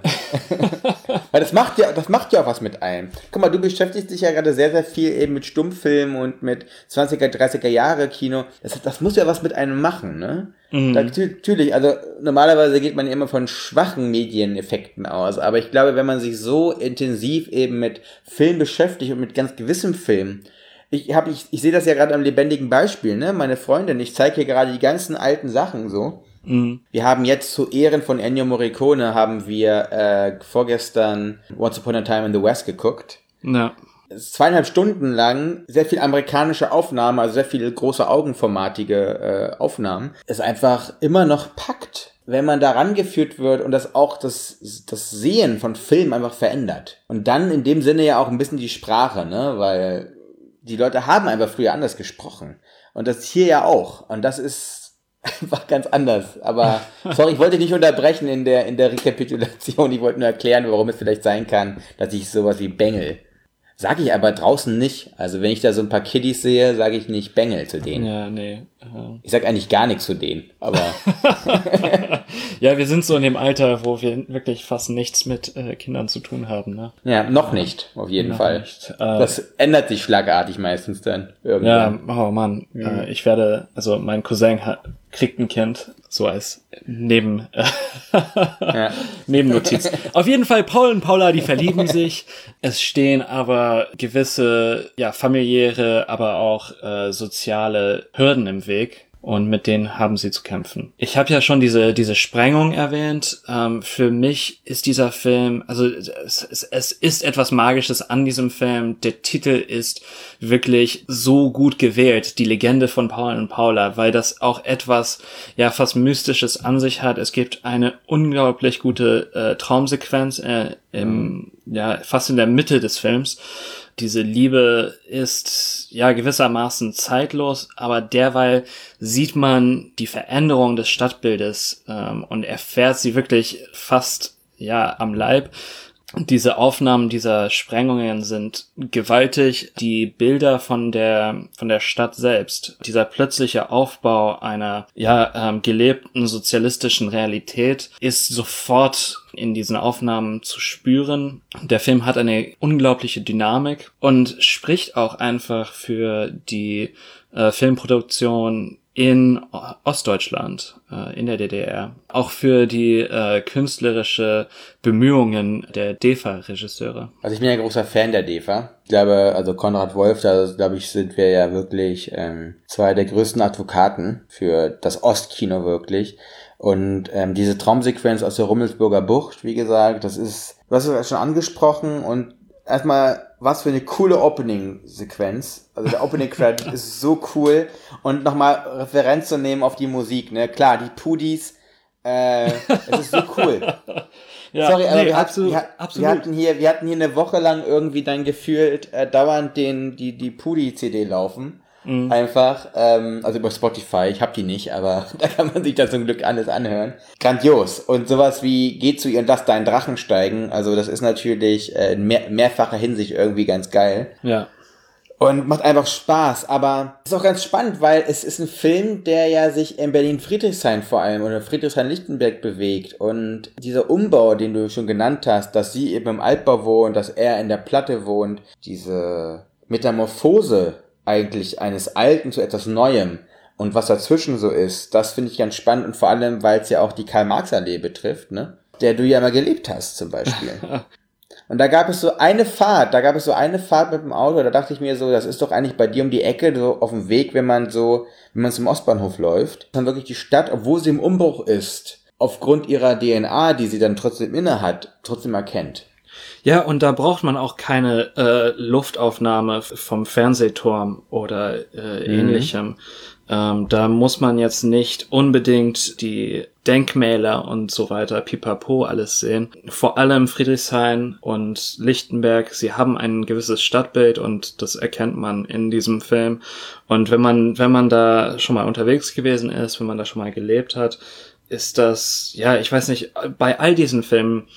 E: Weil das macht ja, das macht ja auch was mit einem. Guck mal, du beschäftigst dich ja gerade sehr, sehr viel eben mit Stummfilmen und mit 20er, 30er Jahre Kino. Das, das muss ja was mit einem machen, ne? Mhm. Natürlich, also normalerweise geht man immer von schwachen Medieneffekten aus, aber ich glaube, wenn man sich so intensiv eben mit Film beschäftigt und mit ganz gewissem Film, ich habe ich, ich sehe das ja gerade am lebendigen Beispiel, ne? Meine Freundin, ich zeige hier gerade die ganzen alten Sachen so. Mhm. Wir haben jetzt zu Ehren von Ennio Morricone haben wir äh, vorgestern Once Upon a Time in the West geguckt.
F: Ja
E: zweieinhalb Stunden lang sehr viel amerikanische Aufnahmen, also sehr viele große augenformatige äh, Aufnahmen, es einfach immer noch packt, wenn man da rangeführt wird und das auch das, das Sehen von Filmen einfach verändert. Und dann in dem Sinne ja auch ein bisschen die Sprache, ne, weil die Leute haben einfach früher anders gesprochen. Und das hier ja auch. Und das ist einfach ganz anders. Aber sorry, ich wollte nicht unterbrechen in der, in der Rekapitulation. Ich wollte nur erklären, warum es vielleicht sein kann, dass ich sowas wie Bengel Sage ich aber draußen nicht. Also wenn ich da so ein paar Kiddies sehe, sage ich nicht Bengel zu denen.
F: Ja, nee.
E: Ich sag eigentlich gar nichts zu denen, aber.
F: ja, wir sind so in dem Alter, wo wir wirklich fast nichts mit äh, Kindern zu tun haben, ne?
E: Ja, noch nicht, auf jeden noch Fall. Nicht. Äh, das ändert sich schlagartig meistens dann.
F: Irgendwann. Ja, oh Mann. Mhm. Äh, ich werde, also mein Cousin hat, kriegt ein Kind, so als Neben, äh, ja. Nebennotiz. Auf jeden Fall, Paul und Paula, die verlieben sich. Es stehen aber gewisse, ja, familiäre, aber auch äh, soziale Hürden im Weg und mit denen haben sie zu kämpfen. Ich habe ja schon diese diese Sprengung erwähnt. Ähm, für mich ist dieser Film, also es, es, es ist etwas Magisches an diesem Film. Der Titel ist wirklich so gut gewählt, die Legende von Paul und Paula, weil das auch etwas ja fast mystisches an sich hat. Es gibt eine unglaublich gute äh, Traumsequenz äh, im ja fast in der Mitte des Films diese Liebe ist ja gewissermaßen zeitlos, aber derweil sieht man die Veränderung des Stadtbildes ähm, und erfährt sie wirklich fast ja am Leib. Diese Aufnahmen dieser Sprengungen sind gewaltig. Die Bilder von der, von der Stadt selbst, dieser plötzliche Aufbau einer, ja, ähm, gelebten sozialistischen Realität ist sofort in diesen Aufnahmen zu spüren. Der Film hat eine unglaubliche Dynamik und spricht auch einfach für die äh, Filmproduktion in Ostdeutschland, äh, in der DDR. Auch für die äh, künstlerische Bemühungen der DEFA-Regisseure.
E: Also ich bin ja großer Fan der DEFA. Ich glaube, also Konrad Wolf, da glaube ich, sind wir ja wirklich ähm, zwei der größten Advokaten für das Ostkino wirklich. Und ähm, diese Traumsequenz aus der Rummelsburger Bucht, wie gesagt, das ist, was du schon angesprochen und erstmal, was für eine coole Opening-Sequenz. Also der Opening-Credit ist so cool. Und nochmal Referenz zu nehmen auf die Musik, ne? Klar, die Pudis, äh, es ist so cool.
F: Ja,
E: Sorry, aber
F: nee,
E: wir,
F: absolut,
E: hatten, wir,
F: absolut.
E: wir hatten hier, wir hatten hier eine Woche lang irgendwie dann gefühlt äh, dauernd den, die, die Pudi-CD laufen.
F: Mhm.
E: Einfach, ähm, also über Spotify, ich hab die nicht, aber da kann man sich da zum Glück alles anhören. Grandios. Und sowas wie Geh zu ihr und lass deinen Drachen steigen, also das ist natürlich äh, in mehr, mehrfacher Hinsicht irgendwie ganz geil.
F: Ja.
E: Und macht einfach Spaß, aber ist auch ganz spannend, weil es ist ein Film, der ja sich in Berlin-Friedrichshain vor allem oder Friedrichshain-Lichtenberg bewegt. Und dieser Umbau, den du schon genannt hast, dass sie eben im Altbau wohnt, dass er in der Platte wohnt, diese Metamorphose eigentlich eines Alten zu etwas Neuem und was dazwischen so ist, das finde ich ganz spannend und vor allem, weil es ja auch die Karl-Marx-Allee betrifft, ne? Der du ja mal gelebt hast, zum Beispiel. Und da gab es so eine Fahrt, da gab es so eine Fahrt mit dem Auto, da dachte ich mir so, das ist doch eigentlich bei dir um die Ecke, so auf dem Weg, wenn man so, wenn man zum Ostbahnhof läuft, dann wirklich die Stadt, obwohl sie im Umbruch ist, aufgrund ihrer DNA, die sie dann trotzdem inne hat, trotzdem erkennt.
F: Ja, und da braucht man auch keine äh, Luftaufnahme vom Fernsehturm oder äh, ähnlichem. Ähm, da muss man jetzt nicht unbedingt die Denkmäler und so weiter, pipapo, alles sehen. Vor allem Friedrichshain und Lichtenberg, sie haben ein gewisses Stadtbild und das erkennt man in diesem Film. Und wenn man, wenn man da schon mal unterwegs gewesen ist, wenn man da schon mal gelebt hat, ist das, ja, ich weiß nicht, bei all diesen Filmen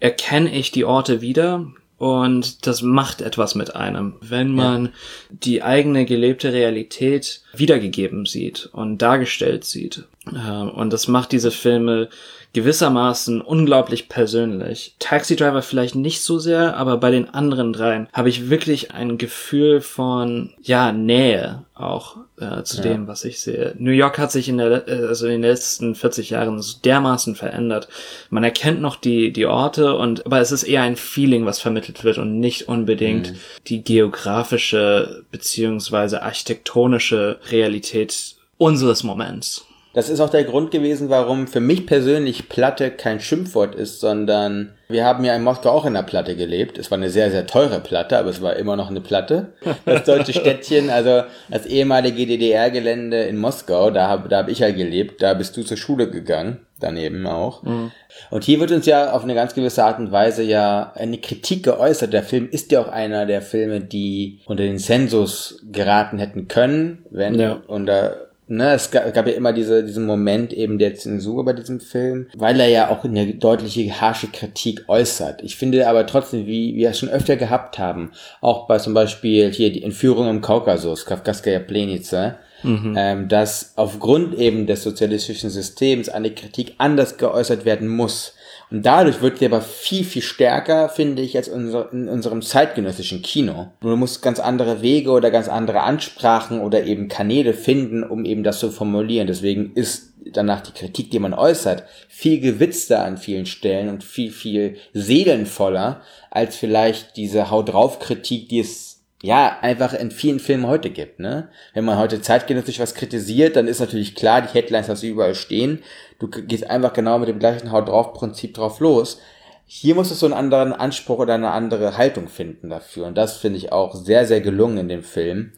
F: erkenne ich die Orte wieder und das macht etwas mit einem, wenn man ja. die eigene gelebte Realität wiedergegeben sieht und dargestellt sieht. Und das macht diese Filme gewissermaßen unglaublich persönlich. Taxi Driver vielleicht nicht so sehr, aber bei den anderen dreien habe ich wirklich ein Gefühl von, ja, Nähe auch äh, zu ja. dem, was ich sehe. New York hat sich in der, äh, also in den letzten 40 Jahren so dermaßen verändert. Man erkennt noch die, die Orte und, aber es ist eher ein Feeling, was vermittelt wird und nicht unbedingt mhm. die geografische beziehungsweise architektonische Realität unseres Moments.
E: Das ist auch der Grund gewesen, warum für mich persönlich Platte kein Schimpfwort ist, sondern wir haben ja in Moskau auch in einer Platte gelebt. Es war eine sehr, sehr teure Platte, aber es war immer noch eine Platte. Das deutsche Städtchen, also das ehemalige DDR-Gelände in Moskau, da habe da hab ich ja gelebt, da bist du zur Schule gegangen, daneben auch. Mhm. Und hier wird uns ja auf eine ganz gewisse Art und Weise ja eine Kritik geäußert. Der Film ist ja auch einer der Filme, die unter den Zensus geraten hätten können, wenn ja. unter ne, es gab, gab ja immer diese, diesen Moment eben der Zensur bei diesem Film, weil er ja auch eine deutliche harsche Kritik äußert. Ich finde aber trotzdem, wie wir es schon öfter gehabt haben, auch bei zum Beispiel hier die Entführung im Kaukasus, Kafkaskaya Plenica, Mhm. Ähm, dass aufgrund eben des sozialistischen Systems eine Kritik anders geäußert werden muss. Und dadurch wird sie aber viel, viel stärker, finde ich, als in unserem zeitgenössischen Kino. Du musst ganz andere Wege oder ganz andere Ansprachen oder eben Kanäle finden, um eben das zu formulieren. Deswegen ist danach die Kritik, die man äußert, viel gewitzter an vielen Stellen und viel, viel seelenvoller als vielleicht diese Haut drauf Kritik, die es ja, einfach in vielen Filmen heute gibt, ne? Wenn man heute zeitgenössisch was kritisiert, dann ist natürlich klar, die Headlines hast du überall stehen. Du gehst einfach genau mit dem gleichen Haut drauf Prinzip drauf los. Hier muss es so einen anderen Anspruch oder eine andere Haltung finden dafür. Und das finde ich auch sehr, sehr gelungen in dem Film.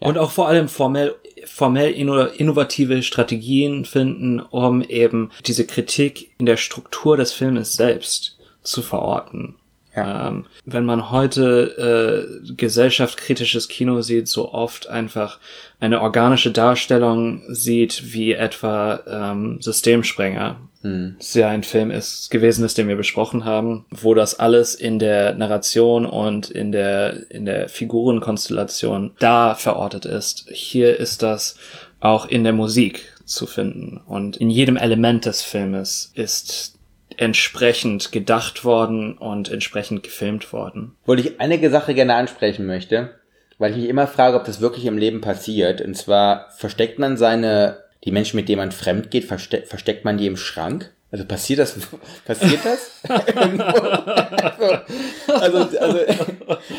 F: Ja. Und auch vor allem formell, formell innovative Strategien finden, um eben diese Kritik in der Struktur des Filmes selbst zu verorten.
E: Ja.
F: Ähm, wenn man heute äh, gesellschaftskritisches Kino sieht, so oft einfach eine organische Darstellung sieht, wie etwa ähm, Systemsprenger.
E: Hm.
F: Das ja ein Film ist gewesen ist, den wir besprochen haben, wo das alles in der Narration und in der in der Figurenkonstellation da verortet ist. Hier ist das auch in der Musik zu finden und in jedem Element des Filmes ist entsprechend gedacht worden und entsprechend gefilmt worden.
E: Obwohl ich einige Sache gerne ansprechen möchte, weil ich mich immer frage, ob das wirklich im Leben passiert. Und zwar versteckt man seine, die Menschen, mit denen man fremd geht, verste versteckt man die im Schrank? Also passiert das, passiert das? also, also, also,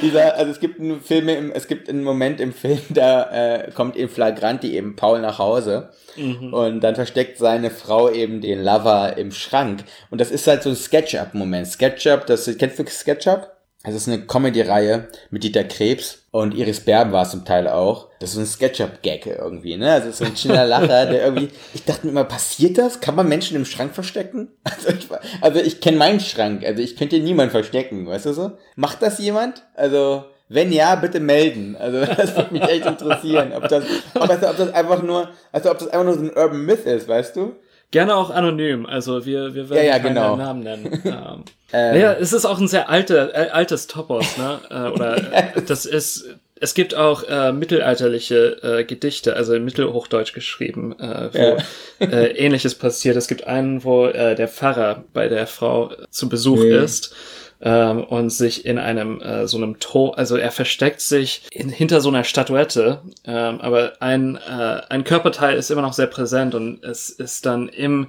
E: dieser, also es gibt einen Film, im, es gibt einen Moment im Film, da äh, kommt in Flagranti eben Paul nach Hause
F: Mhm.
E: und dann versteckt seine Frau eben den Lover im Schrank und das ist halt so ein Sketchup-Moment. Sketchup, das kennst du Sketchup? Das ist eine Comedy-Reihe mit Dieter Krebs und Iris Berben war es zum Teil auch. Das ist so ein Sketchup-Gag irgendwie, ne? Also so ein schneller Lacher, der irgendwie. Ich dachte mir immer, passiert das? Kann man Menschen im Schrank verstecken? Also ich, also ich kenne meinen Schrank, also ich könnte niemanden verstecken, weißt du so? Macht das jemand? Also. Wenn ja, bitte melden. Also das würde mich echt interessieren, ob das, ob das, ob das einfach nur, also ob das einfach nur so ein Urban Myth ist, weißt du?
F: Gerne auch anonym, also wir, wir werden
E: Ja, ja,
F: keinen
E: genau.
F: Namen nennen. ähm,
E: Ähm,
F: naja, es ist auch ein sehr alte, äh, altes Topos, ne? Äh, oder äh, das ist, es gibt auch äh, mittelalterliche äh, Gedichte, also in Mittelhochdeutsch geschrieben, äh, wo äh, ähnliches passiert. Es gibt einen, wo äh, der Pfarrer bei der Frau zu Besuch
E: Nee.
F: ist ähm, und sich in einem äh, so einem Tor, also er versteckt sich in, hinter so einer Statuette, ähm, aber ein, äh, ein Körperteil ist immer noch sehr präsent und es ist dann im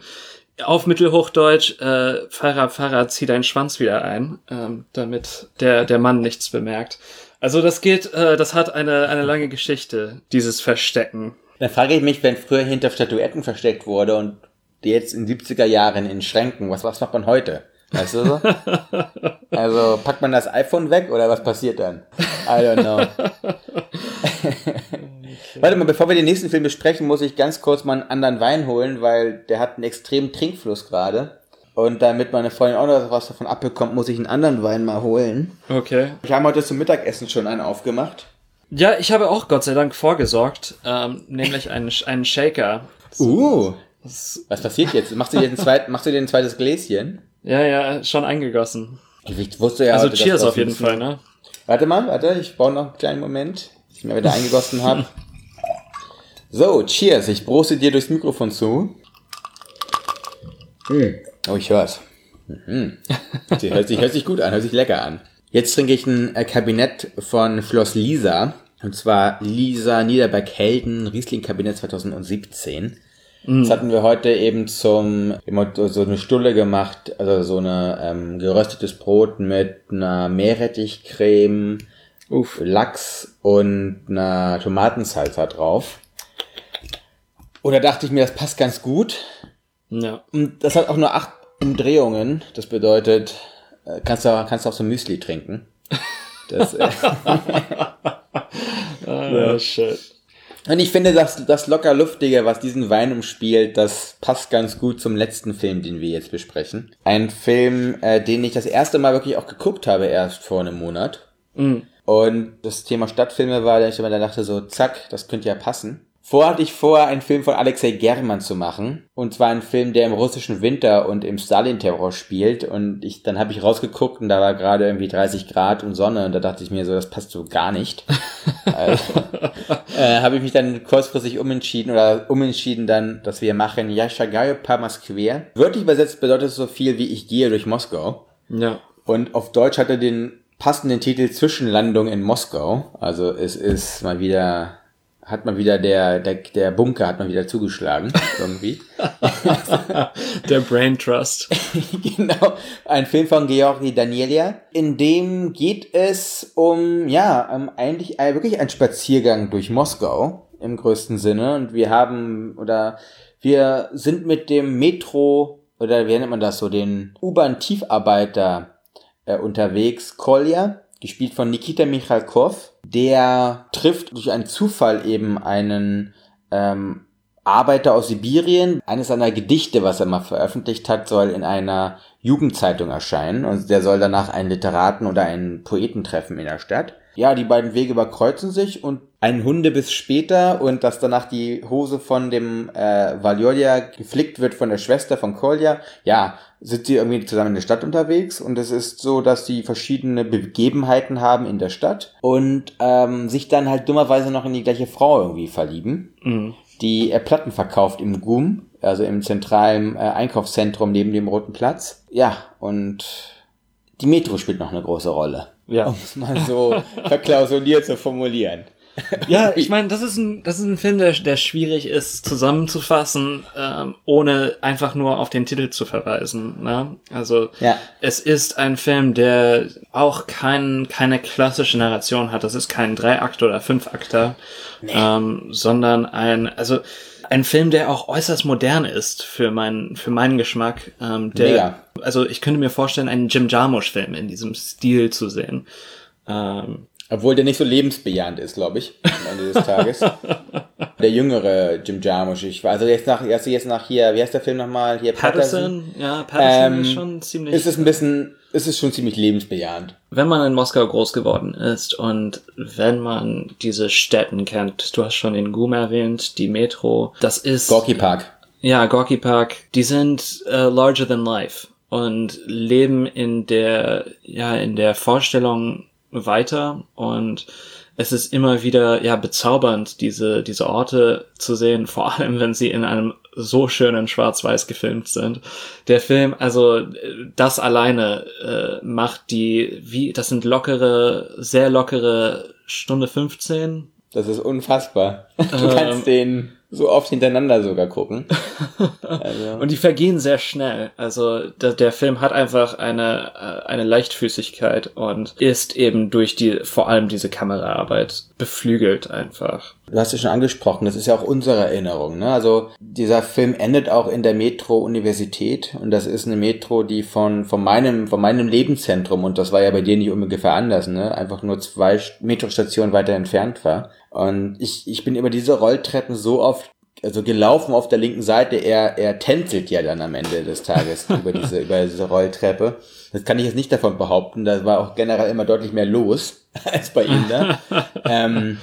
F: auf Mittelhochdeutsch, äh, Pfarrer, Pfarrer, zieh deinen Schwanz wieder ein, ähm, damit der, der Mann nichts bemerkt. Also das geht, äh, das hat eine, eine lange Geschichte, dieses Verstecken.
E: Dann frage ich mich, wenn früher hinter Statuetten versteckt wurde und jetzt in 70er Jahren in Schränken, was, was macht man heute? Weißt du so? Also packt man das iPhone weg oder was passiert dann? I don't know. Warte mal, bevor wir den nächsten Film besprechen, muss ich ganz kurz mal einen anderen Wein holen, weil der hat einen extremen Trinkfluss gerade. Und damit meine Freundin auch noch was davon abbekommt, muss ich einen anderen Wein mal holen.
F: Okay.
E: Wir haben heute zum Mittagessen schon einen aufgemacht.
F: Ja, ich habe auch Gott sei Dank vorgesorgt, ähm, nämlich einen, einen Shaker.
E: Uh.
F: Das,
E: Was passiert jetzt? Machst du dir ein, zweit, machst du dir ein zweites Gläschen?
F: Ja, ja, schon eingegossen.
E: Ich wusste ja
F: Also
E: heute,
F: Cheers auf jeden Fall, ne?
E: Warte mal, warte, ich brauche noch einen kleinen Moment, bis ich mir wieder eingegossen habe. So, cheers, ich broste dir durchs Mikrofon zu. Oh, ich hör's. Mhm. Sie hört, sich, hört sich gut an, hört sich lecker an. Jetzt trinke ich ein äh, Kabinett von Floss Lisa. Und zwar Lisa Niederberg-Helden, Riesling-Kabinett 2017. Das hatten wir heute eben zum, immer so eine Stulle gemacht, also so eine ähm, geröstetes Brot mit einer Meerrettichcreme,
F: Uff.
E: Lachs und einer Tomatensalsa drauf. Und da dachte ich mir, das passt ganz gut.
F: Ja.
E: Und das hat auch nur acht Umdrehungen. Das bedeutet, äh, kannst du, kannst du auch so Müsli trinken. Das, äh,
F: Ah, shit.
E: Und ich finde, das, das locker luftige, was diesen Wein umspielt, das passt ganz gut zum letzten Film, den wir jetzt besprechen. Ein Film, äh, den ich das erste Mal wirklich auch geguckt habe, erst vor einem Monat.
F: Mhm.
E: Und das Thema Stadtfilme war, dass ich mir dann dachte so, zack, das könnte ja passen. Vorher hatte ich vor, einen Film von Alexei German zu machen. Und zwar einen Film, der im russischen Winter und im Stalin-Terror spielt. Und ich, dann habe ich rausgeguckt und da war gerade irgendwie 30 Grad und Sonne. Und da dachte ich mir so, das passt so gar nicht. also, äh, habe ich mich dann kurzfristig umentschieden oder umentschieden dann, dass wir machen Yashagayo pa Moskwe. Wörtlich übersetzt bedeutet es so viel wie ich gehe durch Moskau.
F: Ja.
E: Und auf Deutsch hat er den passenden Titel Zwischenlandung in Moskau. Also es ist mal wieder, hat mal wieder der, der, der Bunker hat mal wieder zugeschlagen, irgendwie.
F: Der Brain Trust.
E: genau. Ein Film von Georgi Danielia. In dem geht es um, ja, um eigentlich ein, wirklich ein Spaziergang durch Moskau im größten Sinne. Und wir haben, oder wir sind mit dem Metro, oder wie nennt man das so, den U-Bahn-Tiefarbeiter äh, unterwegs, Kolja, gespielt von Nikita Michalkov. Der trifft durch einen Zufall eben einen ähm, Arbeiter aus Sibirien. Eines seiner Gedichte, was er mal veröffentlicht hat, soll in einer Jugendzeitung erscheinen und der soll danach einen Literaten oder einen Poeten treffen in der Stadt. Ja, die beiden Wege überkreuzen sich und ein Hundebiss später und dass danach die Hose von dem äh, Valjolja geflickt wird von der Schwester von Kolja. Ja, sind sie irgendwie zusammen in der Stadt unterwegs und es ist so, dass sie verschiedene Begebenheiten haben in der Stadt und ähm, sich dann halt dummerweise noch in die gleiche Frau irgendwie verlieben,
F: Mhm.
E: die äh, Platten verkauft im GUM, also im zentralen äh, Einkaufszentrum neben dem Roten Platz. Ja, und die Metro spielt noch eine große Rolle.
F: Ja.
E: Um es mal so verklausuliert zu formulieren.
F: Ja, ich meine, das ist ein, das ist ein Film, der, der schwierig ist zusammenzufassen, ähm, ohne einfach nur auf den Titel zu verweisen. Ne? Also
E: Ja.
F: es ist ein Film, der auch kein, keine klassische Narration hat. Das ist kein Dreiakt oder Fünfakter, ähm, sondern ein, also ein Film, der auch äußerst modern ist für meinen, für meinen Geschmack. Ähm, der,
E: Mega.
F: Also ich könnte mir vorstellen, einen Jim Jarmusch-Film in diesem Stil zu sehen. Ähm,
E: Obwohl der nicht so lebensbejahend ist, glaube ich, am Ende des Tages. der jüngere Jim Jarmusch. Ich war also jetzt nach, erst jetzt nach hier, wie heißt der Film nochmal? Hier
F: Patterson, ja, Patterson
E: Ähm,
F: ist schon ziemlich.
E: Ist es ein bisschen, ist es schon ziemlich lebensbejahend.
F: wenn man in Moskau groß geworden ist und wenn man diese Städten kennt, du hast schon den GUM erwähnt, die Metro, das ist
E: Gorky Park.
F: ja Gorky Park, die sind äh, larger than life und leben in der ja in der Vorstellung weiter und es ist immer wieder ja bezaubernd diese diese Orte zu sehen, vor allem wenn sie in einem so schönen Schwarz-Weiß gefilmt sind. Der Film, also das alleine äh, macht die wie das sind lockere, sehr lockere Stunde 15
E: Das ist unfassbar. Du
F: Ähm.
E: kannst den so oft hintereinander sogar gucken. Also,
F: Und die vergehen sehr schnell. Also der, der Film hat einfach eine, äh, eine Leichtfüßigkeit und ist eben durch die, vor allem diese Kameraarbeit beflügelt einfach.
E: du hast es schon angesprochen, das ist ja auch unsere Erinnerung. Ne? Also dieser Film endet auch in der Metro-Universität und das ist eine Metro, die von, von, meinem, von meinem Lebenszentrum, und das war ja bei dir nicht ungefähr anders, ne? einfach nur zwei Metrostationen weiter entfernt war. Und ich, ich bin über diese Rolltreppen so oft also gelaufen auf der linken Seite, er, er tänzelt ja dann am Ende des Tages über diese, über diese Rolltreppe. Das kann ich jetzt nicht davon behaupten, da war auch generell immer deutlich mehr los als bei ihm da. ähm,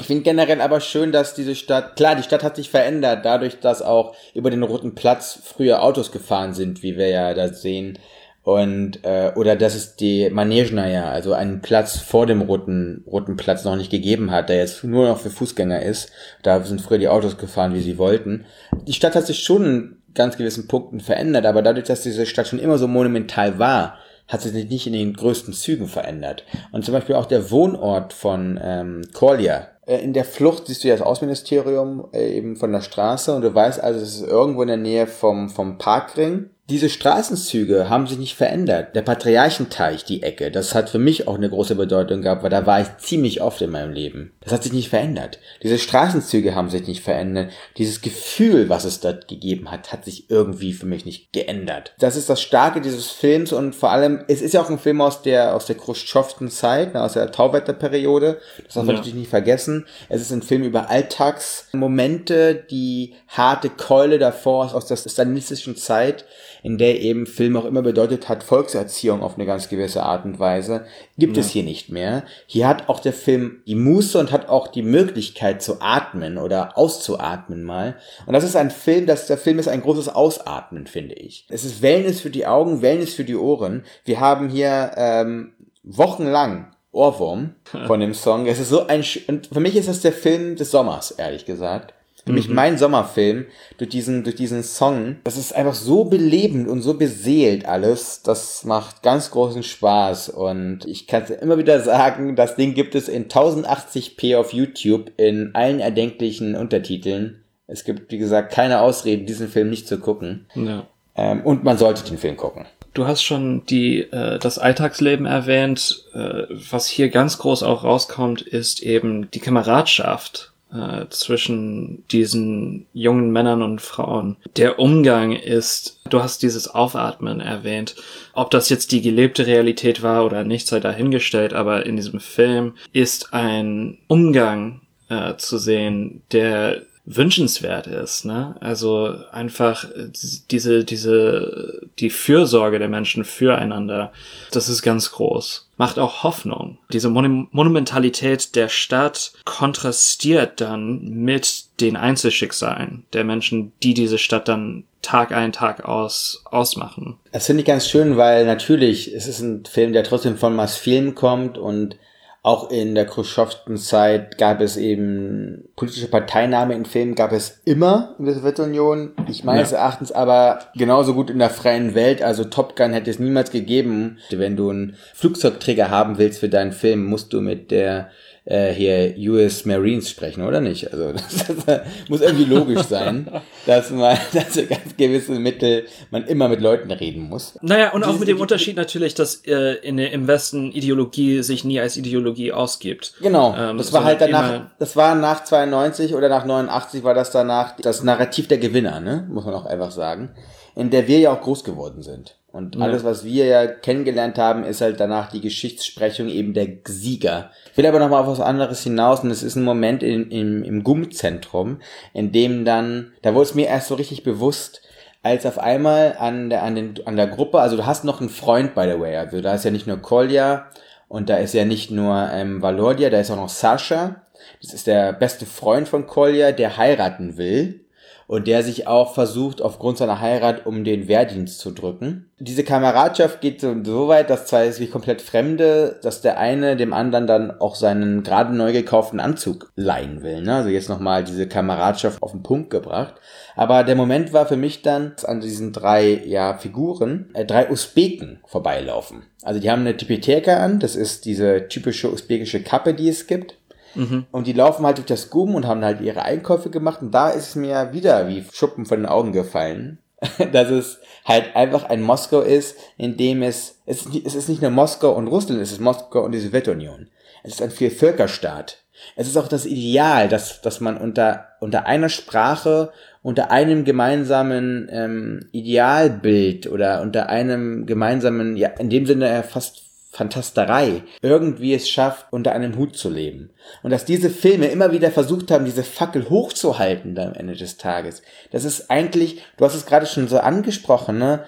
E: Ich finde generell aber schön, dass diese Stadt, klar, die Stadt hat sich verändert, dadurch, dass auch über den Roten Platz früher Autos gefahren sind, wie wir ja da sehen. Und, äh, oder dass es die Manejnaja, also einen Platz vor dem roten, roten Platz noch nicht gegeben hat, der jetzt nur noch für Fußgänger ist. Da sind früher die Autos gefahren, wie sie wollten. Die Stadt hat sich schon in ganz gewissen Punkten verändert, aber dadurch, dass diese Stadt schon immer so monumental war, hat sich nicht in den größten Zügen verändert. Und zum Beispiel auch der Wohnort von ähm, Kolja. Äh, In der Flucht siehst du ja das Außenministerium äh, eben von der Straße und du weißt also, es ist irgendwo in der Nähe vom, vom Parkring. Diese Straßenzüge haben sich nicht verändert. Der Patriarchenteich, die Ecke, das hat für mich auch eine große Bedeutung gehabt, weil da war ich ziemlich oft in meinem Leben. Das hat sich nicht verändert. Diese Straßenzüge haben sich nicht verändert. Dieses Gefühl, was es dort gegeben hat, hat sich irgendwie für mich nicht geändert. Das ist das Starke dieses Films und vor allem, es ist ja auch ein Film aus der, aus der Khrushchevsten Zeit, ne, aus der Tauwetterperiode. Das darf man
F: Ja.
E: natürlich nicht vergessen. Es ist ein Film über Alltagsmomente, die harte Keule davor aus der stalinistischen Zeit, in der eben Film auch immer bedeutet hat, Volkserziehung auf eine ganz gewisse Art und Weise, gibt es hier nicht mehr. Hier hat auch der Film die Muße und hat auch die Möglichkeit zu atmen oder auszuatmen mal. Und das ist ein Film, das, der Film ist ein großes Ausatmen, finde ich. Es ist Wellness für die Augen, Wellness für die Ohren. Wir haben hier ähm, wochenlang Ohrwurm von dem Song. Es ist so ein, und für mich ist das der Film des Sommers, ehrlich gesagt. Für mich mein Sommerfilm durch diesen, durch diesen Song. Das ist einfach so belebend und so beseelt alles. Das macht ganz großen Spaß. Und ich kann es immer wieder sagen, das Ding gibt es in 1080p auf YouTube in allen erdenklichen Untertiteln. Es gibt, wie gesagt, keine Ausreden, diesen Film nicht zu gucken.
F: Ja.
E: Ähm, und man sollte den Film gucken.
F: Du hast schon die, äh, das Alltagsleben erwähnt. Äh, was hier ganz groß auch rauskommt, ist eben die Kameradschaft äh, zwischen diesen jungen Männern und Frauen. Der Umgang ist, du hast dieses Aufatmen erwähnt. Ob das jetzt die gelebte Realität war oder nicht, sei dahingestellt, aber in diesem Film ist ein Umgang äh, zu sehen, der wünschenswert ist, ne? Also einfach äh, diese, diese, die Fürsorge der Menschen füreinander, das ist ganz groß. Macht auch Hoffnung. Diese Mon Monumentalität der Stadt kontrastiert dann mit den Einzelschicksalen der Menschen, die diese Stadt dann Tag ein, Tag aus ausmachen.
E: Das finde ich ganz schön, weil natürlich, es ist ein Film, der trotzdem von Mass Film kommt und auch in der Khrushchevsten Zeit gab es eben politische Parteinahme in Filmen, gab es immer in der Sowjetunion. Ich meines ja. Erachtens aber genauso gut in der freien Welt. Also Top Gun hätte es niemals gegeben. Wenn du einen Flugzeugträger haben willst für deinen Film, musst du mit der äh, hier US Marines sprechen, oder nicht? Also das, das muss irgendwie logisch sein, dass man, dass ganz gewisse Mittel man immer mit Leuten reden muss.
F: Naja, und auch mit dem Unterschied natürlich, dass äh, in, im Westen Ideologie sich nie als Ideologie ausgibt.
E: Genau, ähm, das war halt danach, das war nach 92 oder nach 89 war das danach das Narrativ der Gewinner, ne? muss man auch einfach sagen, in der wir ja auch groß geworden sind. Und ja. alles, was wir ja kennengelernt haben, ist halt danach die Geschichtssprechung eben der Sieger. Ich will aber noch mal auf was anderes hinaus und es ist ein Moment in, im, im GUM-Zentrum, in dem dann, da wurde es mir erst so richtig bewusst, als auf einmal an der, an, den, an der Gruppe, also du hast noch einen Freund, by the way, also da ist ja nicht nur Kolja und da ist ja nicht nur ähm, Valordia, da ist auch noch Sascha, das ist der beste Freund von Kolja, der heiraten will und der sich auch versucht, aufgrund seiner Heirat um den Wehrdienst zu drücken. Diese Kameradschaft geht so, weit, dass zwei sich komplett Fremde, dass der eine dem anderen dann auch seinen gerade neu gekauften Anzug leihen will. Ne? Also jetzt nochmal diese Kameradschaft auf den Punkt gebracht. Aber der Moment war für mich dann, dass an diesen drei ja, Figuren äh, drei Usbeken vorbeilaufen. Also die haben eine Tipiteka an, das ist diese typische usbekische Kappe, die es gibt. Mhm. Und die laufen halt durch das Gum und haben halt ihre Einkäufe gemacht. Und da ist es mir wieder wie Schuppen von den Augen gefallen, dass es halt einfach ein Moskau ist, in dem es, es ist, nicht nur Moskau und Russland, es ist Moskau und die Sowjetunion. Es ist ein Vielvölkerstaat. Es ist auch das Ideal, dass, dass man unter, unter einer Sprache, unter einem gemeinsamen ähm, Idealbild oder unter einem gemeinsamen, ja, in dem Sinne fast Fantasterei irgendwie es schafft, unter einem Hut zu leben. Und dass diese Filme immer wieder versucht haben, diese Fackel hochzuhalten am Ende des Tages. Das ist eigentlich, du hast es gerade schon so angesprochen, ne?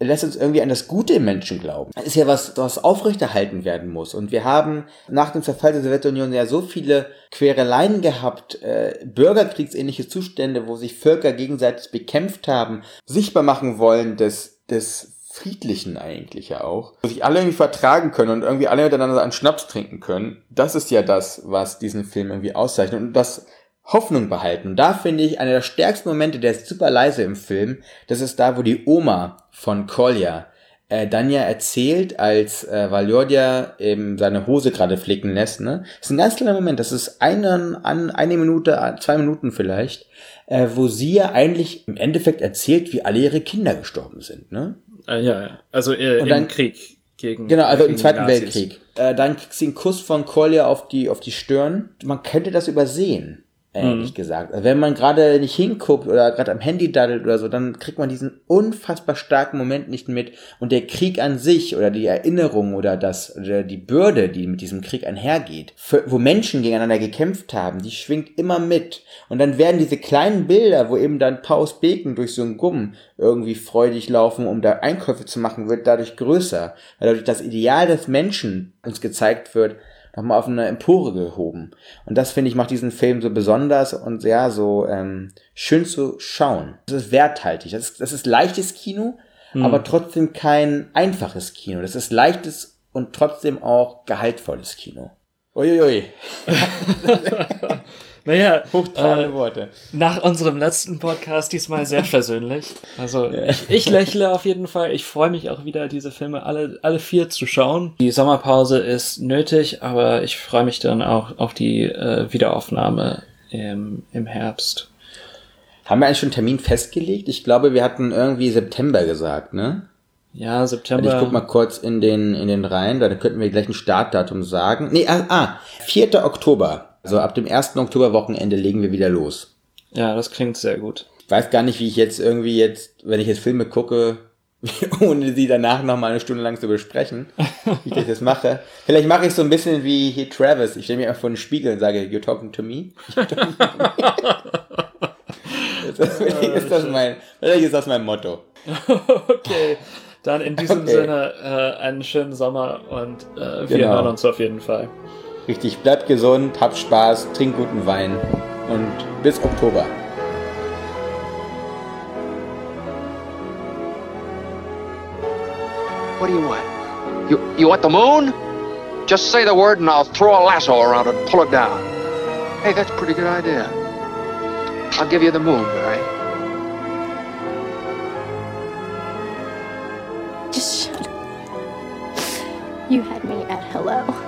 E: lässt uns irgendwie an das Gute im Menschen glauben. Das ist ja was, was aufrechterhalten werden muss. Und wir haben nach dem Zerfall der Sowjetunion ja so viele Quereleien gehabt, äh, bürgerkriegsähnliche Zustände, wo sich Völker gegenseitig bekämpft haben, sichtbar machen wollen des, des Friedlichen eigentlich ja auch. Wo sich alle irgendwie vertragen können und irgendwie alle miteinander einen Schnaps trinken können. Das ist ja das, was diesen Film irgendwie auszeichnet. Und das Hoffnung behalten. Und da finde ich einer der stärksten Momente, der ist super leise im Film, das ist da, wo die Oma von Kolja äh, dann ja erzählt, als äh, Valjordia eben seine Hose gerade flicken lässt. Ne? Das ist ein ganz kleiner Moment, das ist eine, an, eine Minute, zwei Minuten vielleicht, äh, wo sie ja eigentlich im Endeffekt erzählt, wie alle ihre Kinder gestorben sind. Ne?
F: Äh, ja, ja. Also äh,
E: und dann,
F: im Krieg gegen.
E: Genau, also im Zweiten Weltkrieg. Äh, dann kriegt sie einen Kuss von Kolja auf die, auf die Stirn. Man könnte das übersehen ehrlich mhm. gesagt. Also wenn man gerade nicht hinguckt oder gerade am Handy daddelt oder so, dann kriegt man diesen unfassbar starken Moment nicht mit. Und der Krieg an sich oder die Erinnerung oder das oder die Bürde, die mit diesem Krieg einhergeht, für, wo Menschen gegeneinander gekämpft haben, die schwingt immer mit. Und dann werden diese kleinen Bilder, wo eben dann Paus Beken durch so einen Gumm irgendwie freudig laufen, um da Einkäufe zu machen, wird dadurch größer. Weil dadurch das Ideal des Menschen uns gezeigt wird, nochmal auf eine Empore gehoben. Und das, finde ich, macht diesen Film so besonders und sehr so ähm, schön zu schauen. Das ist werthaltig. Das ist, das ist leichtes Kino, hm. aber trotzdem kein einfaches Kino. Das ist leichtes und trotzdem auch gehaltvolles Kino. Uiuiui.
F: Naja,
E: hochtrabende äh, Worte.
F: Nach unserem letzten Podcast diesmal sehr persönlich. Also ja. ich, ich lächle auf jeden Fall. Ich freue mich auch wieder, diese Filme alle, alle vier zu schauen. Die Sommerpause ist nötig, aber ich freue mich dann auch auf die äh, Wiederaufnahme im, im Herbst.
E: Haben wir eigentlich schon einen Termin festgelegt? Ich glaube, wir hatten irgendwie September gesagt, ne?
F: Ja, September.
E: Ich guck mal kurz in den, in den Reihen, da könnten wir gleich ein Startdatum sagen. Nee, ah, ah 4. Oktober. Also ab dem 1. Oktoberwochenende legen wir wieder los.
F: Ja, das klingt sehr gut.
E: Ich weiß gar nicht, wie ich jetzt irgendwie jetzt, wenn ich jetzt Filme gucke, ohne sie danach noch mal eine Stunde lang zu besprechen, wie ich das jetzt mache. Vielleicht mache ich so ein bisschen wie hier Travis. Ich stelle mir einfach vor den Spiegel und sage, you're talking to me? vielleicht ist das mein, vielleicht ist das mein Motto.
F: okay. Dann in diesem
E: Okay.
F: Sinne äh, einen schönen Sommer und äh, wir
E: Genau.
F: hören uns auf jeden Fall.
E: Richtig, bleibt gesund, habt Spaß, trinkt guten Wein und bis Oktober.
G: What do you want? You, you want the moon? Just say the word and I'll throw a lasso around it and pull it down. Hey, that's a pretty good idea. I'll give you the moon, Barry.
H: Just shut up. You had me at hello.